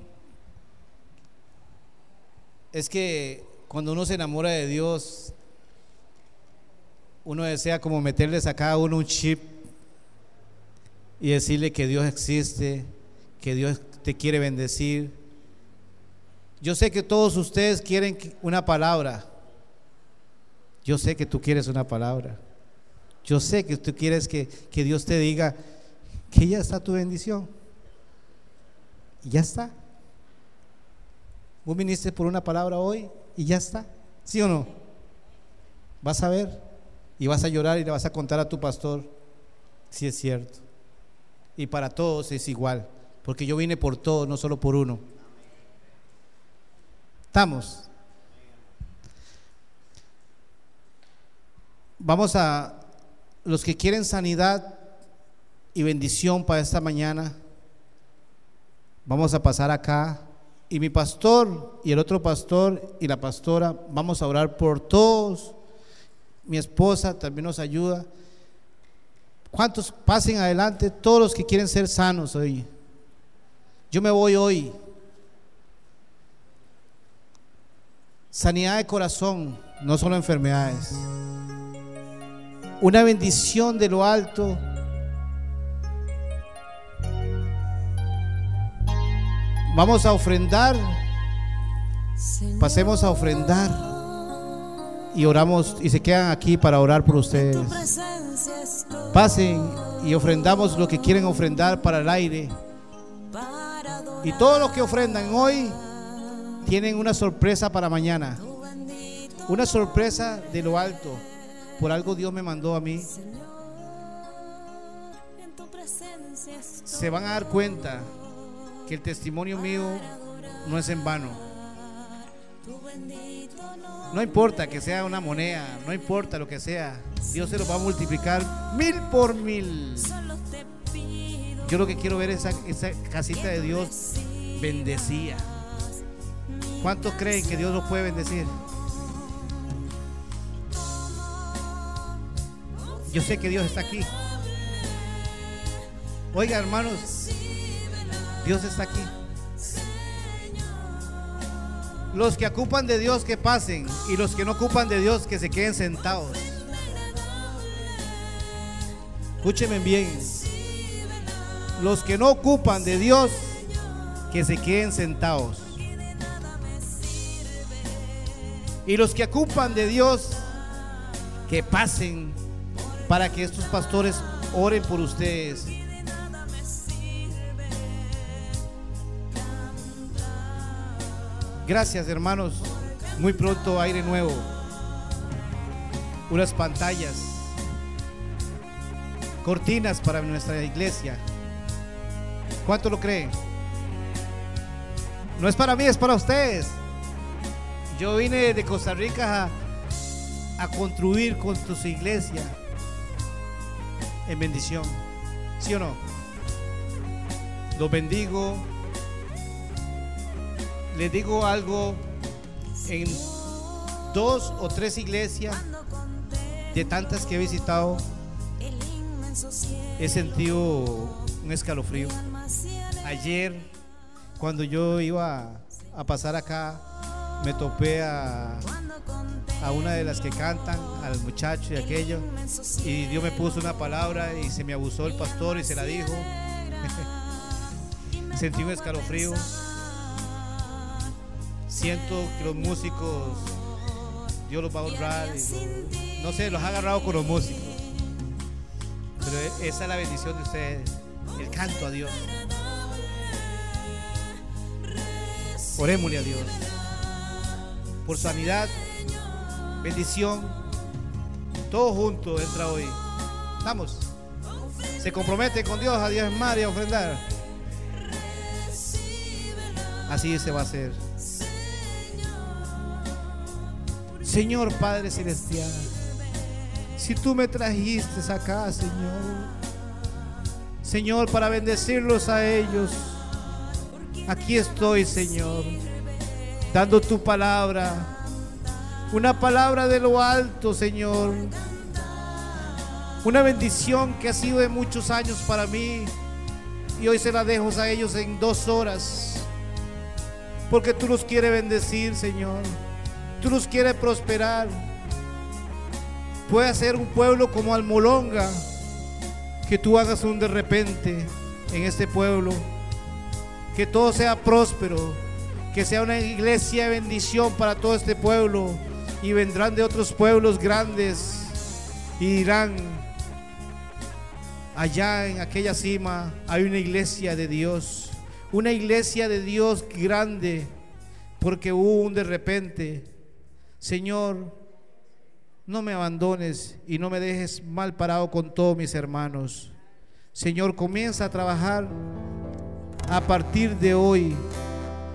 es que cuando uno se enamora de Dios, uno desea como meterles a cada uno un chip y decirle que Dios existe, que Dios te quiere bendecir. Yo sé que todos ustedes quieren una palabra. Yo sé que tú quieres una palabra. Yo sé que tú quieres que, que Dios te diga que ya está tu bendición. Y ya está. Vos viniste por una palabra hoy y ya está. ¿Sí o no? Vas a ver y vas a llorar y le vas a contar a tu pastor si es cierto. Y para todos es igual, porque yo vine por todos, no solo por uno. ¿Estamos? Vamos a los que quieren sanidad y bendición para esta mañana. Vamos a pasar acá y mi pastor y el otro pastor y la pastora vamos a orar por todos mi esposa también nos ayuda. ¿Cuántos pasen adelante? Todos los que quieren ser sanos hoy. Yo me voy hoy. Sanidad de corazón, no solo enfermedades. Una bendición de lo alto. Vamos a ofrendar. Pasemos a ofrendar y oramos y se quedan aquí para orar por ustedes. Pasen y ofrendamos lo que quieren ofrendar para el aire. Y todos los que ofrendan hoy tienen una sorpresa para mañana. Una sorpresa de lo alto. Por algo Dios me mandó a mí. Se van a dar cuenta que el testimonio mío no es en vano. No importa que sea una moneda, no importa lo que sea, Dios se lo va a multiplicar mil por mil. Yo lo que quiero ver es esa, esa casita de Dios bendecida. ¿Cuántos creen que Dios lo puede bendecir? Yo sé que Dios está aquí. Oiga, hermanos, Dios está aquí. Los que ocupan de Dios que pasen y los que no ocupan de Dios que se queden sentados. Escúchenme bien. Los que no ocupan de Dios que se queden sentados. Y los que ocupan de Dios que pasen para que estos pastores oren por ustedes. Gracias hermanos. Muy pronto aire nuevo. Unas pantallas. Cortinas para nuestra iglesia. ¿Cuánto lo creen? No es para mí, es para ustedes. Yo vine de Costa Rica a, a construir con tu iglesia en bendición. ¿Sí o no? Los bendigo les digo algo, en dos o tres iglesias de tantas que he visitado, he sentido un escalofrío. Ayer, cuando yo iba a pasar acá, me topé a, a una de las que cantan, al muchacho y aquello, y Dios me puso una palabra y se me abusó el pastor y se la dijo. Sentí un escalofrío siento que los músicos, Dios los va a honrar. y no sé, los ha agarrado con los músicos. Pero esa es la bendición de ustedes, el canto a Dios. Orémosle a Dios. Por sanidad, bendición, todo junto entra hoy. Vamos. Se compromete con Dios a diezmar y a ofrendar. Así se va a hacer. Señor Padre Celestial, si tú me trajiste acá, Señor, Señor, para bendecirlos a ellos, aquí estoy, Señor, dando tu palabra, una palabra de lo alto, Señor, una bendición que ha sido de muchos años para mí y hoy se la dejo a ellos en dos horas, porque tú los quieres bendecir, Señor. Tú los quieres prosperar. Puede ser un pueblo como Almolonga, que tú hagas un de repente en este pueblo, que todo sea próspero, que sea una iglesia de bendición para todo este pueblo y vendrán de otros pueblos grandes y dirán, allá en aquella cima hay una iglesia de Dios, una iglesia de Dios grande, porque hubo un de repente. Señor, no me abandones y no me dejes mal parado con todos mis hermanos. Señor, comienza a trabajar a partir de hoy.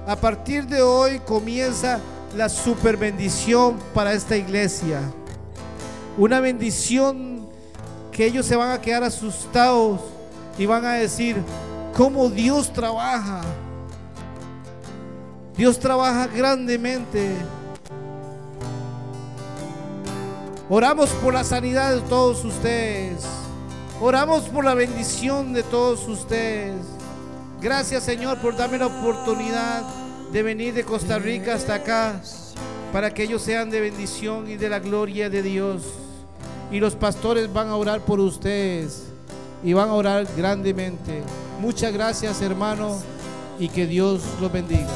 A partir de hoy comienza la super bendición para esta iglesia. Una bendición que ellos se van a quedar asustados y van a decir, ¿cómo Dios trabaja? Dios trabaja grandemente. Oramos por la sanidad de todos ustedes. Oramos por la bendición de todos ustedes. Gracias Señor por darme la oportunidad de venir de Costa Rica hasta acá para que ellos sean de bendición y de la gloria de Dios. Y los pastores van a orar por ustedes y van a orar grandemente. Muchas gracias hermano y que Dios los bendiga.